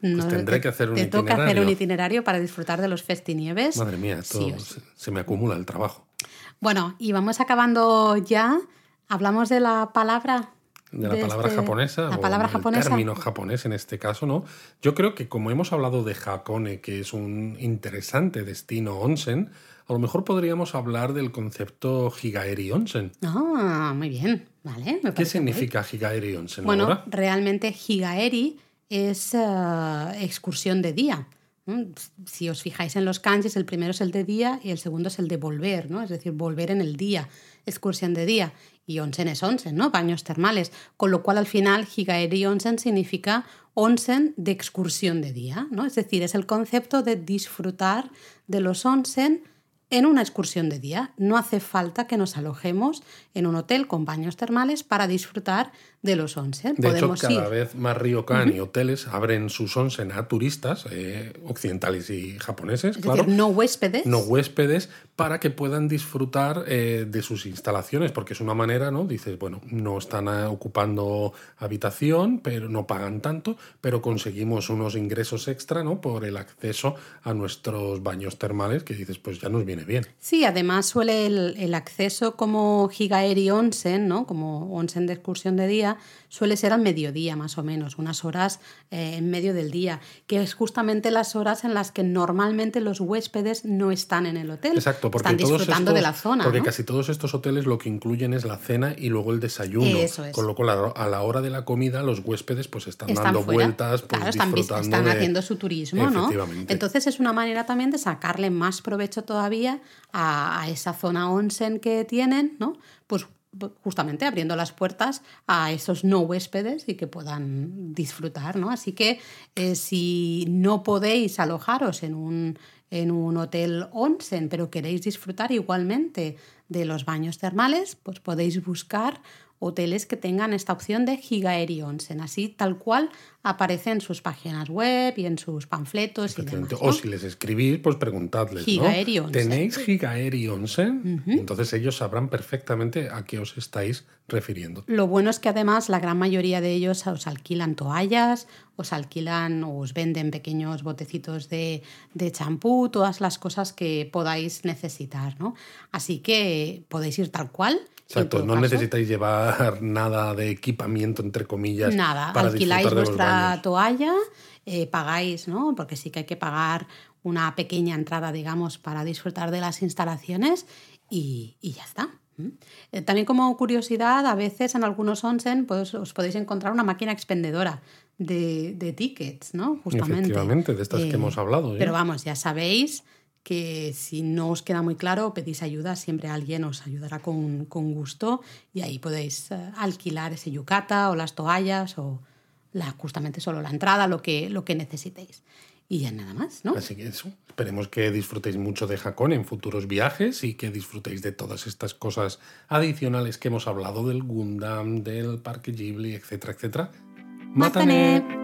pues tendré que hacer un te itinerario. toca hacer un itinerario para disfrutar de los festinieves. Madre mía, esto se me acumula el trabajo. Bueno, y vamos acabando ya. Hablamos de la palabra de la palabra este japonesa, la palabra el japonesa. término japonés en este caso, ¿no? Yo creo que como hemos hablado de Hakone, que es un interesante destino onsen, a lo mejor podríamos hablar del concepto Higaeri Onsen. Ah, muy bien, vale. ¿Qué significa Higaeri Onsen? Bueno, realmente Higaeri es eh, excursión de día. Si os fijáis en los kanjis, el primero es el de día y el segundo es el de volver, ¿no? Es decir, volver en el día, excursión de día. Y onsen es onsen, ¿no? Baños termales. Con lo cual, al final, Higaeri Onsen significa onsen de excursión de día, ¿no? Es decir, es el concepto de disfrutar de los onsen en una excursión de día. No hace falta que nos alojemos en un hotel con baños termales para disfrutar de los onsen. De hecho, cada vez más ryokan y hoteles abren sus onsen a turistas eh, occidentales y japoneses, es claro. Decir, no huéspedes. No huéspedes para que puedan disfrutar eh, de sus instalaciones, porque es una manera, ¿no? Dices, bueno, no están eh, ocupando habitación, pero no pagan tanto, pero conseguimos unos ingresos extra, ¿no? Por el acceso a nuestros baños termales, que dices, pues ya nos viene bien. Sí, además suele el, el acceso como Higaeri Onsen, ¿no? Como onsen de excursión de día, suele ser al mediodía más o menos, unas horas eh, en medio del día, que es justamente las horas en las que normalmente los huéspedes no están en el hotel. Exacto, porque están disfrutando de la zona. Porque ¿no? casi todos estos hoteles lo que incluyen es la cena y luego el desayuno. Eso es. Con lo cual, a la hora de la comida, los huéspedes pues están, están dando fuera. vueltas, pues claro, están, disfrutando están de- haciendo su turismo, ¿no? Entonces es una manera también de sacarle más provecho todavía a, esa zona onsen que tienen, ¿no? Pues justamente abriendo las puertas a esos no huéspedes y que puedan disfrutar, ¿no? Así que eh, si no podéis alojaros en un, en un hotel onsen, pero queréis disfrutar igualmente de los baños termales, pues podéis buscar hoteles que tengan esta opción de Higaeri Onsen, así tal cual aparece en sus páginas web y en sus panfletos y demás. Efectivamente. ¿no? O si les escribís, pues preguntadles, Higaeri ¿no? Onsen. ¿Tenéis Higaeri Onsen? Entonces ellos sabrán perfectamente a qué os estáis refiriendo. Lo bueno es que además la gran mayoría de ellos os alquilan toallas, os alquilan o os venden pequeños botecitos de de champú, todas las cosas que podáis necesitar, ¿no? Así que podéis ir tal cual. Exacto, no necesitáis llevar *laughs* nada de equipamiento, entre comillas, Nada, para alquiláis de vuestra toalla, eh, pagáis, ¿no? Porque sí que hay que pagar una pequeña entrada, digamos, para disfrutar de las instalaciones y, y ya está. Eh, También como curiosidad, a veces en algunos onsen pues, os podéis encontrar una máquina expendedora de, de tickets, ¿no? Justamente. Efectivamente, de estas que hemos hablado, ¿eh? Pero vamos, ya sabéis que si no os queda muy claro, pedís ayuda, siempre alguien os ayudará con, con gusto y ahí podéis eh, alquilar ese yukata o las toallas o la, justamente solo la entrada, lo que, lo que necesitéis. Y ya nada más, ¿no? Así que eso, esperemos que disfrutéis mucho de Hakone en futuros viajes y que disfrutéis de todas estas cosas adicionales que hemos hablado del Gundam, del Parque Ghibli, etcétera, etcétera. Matane.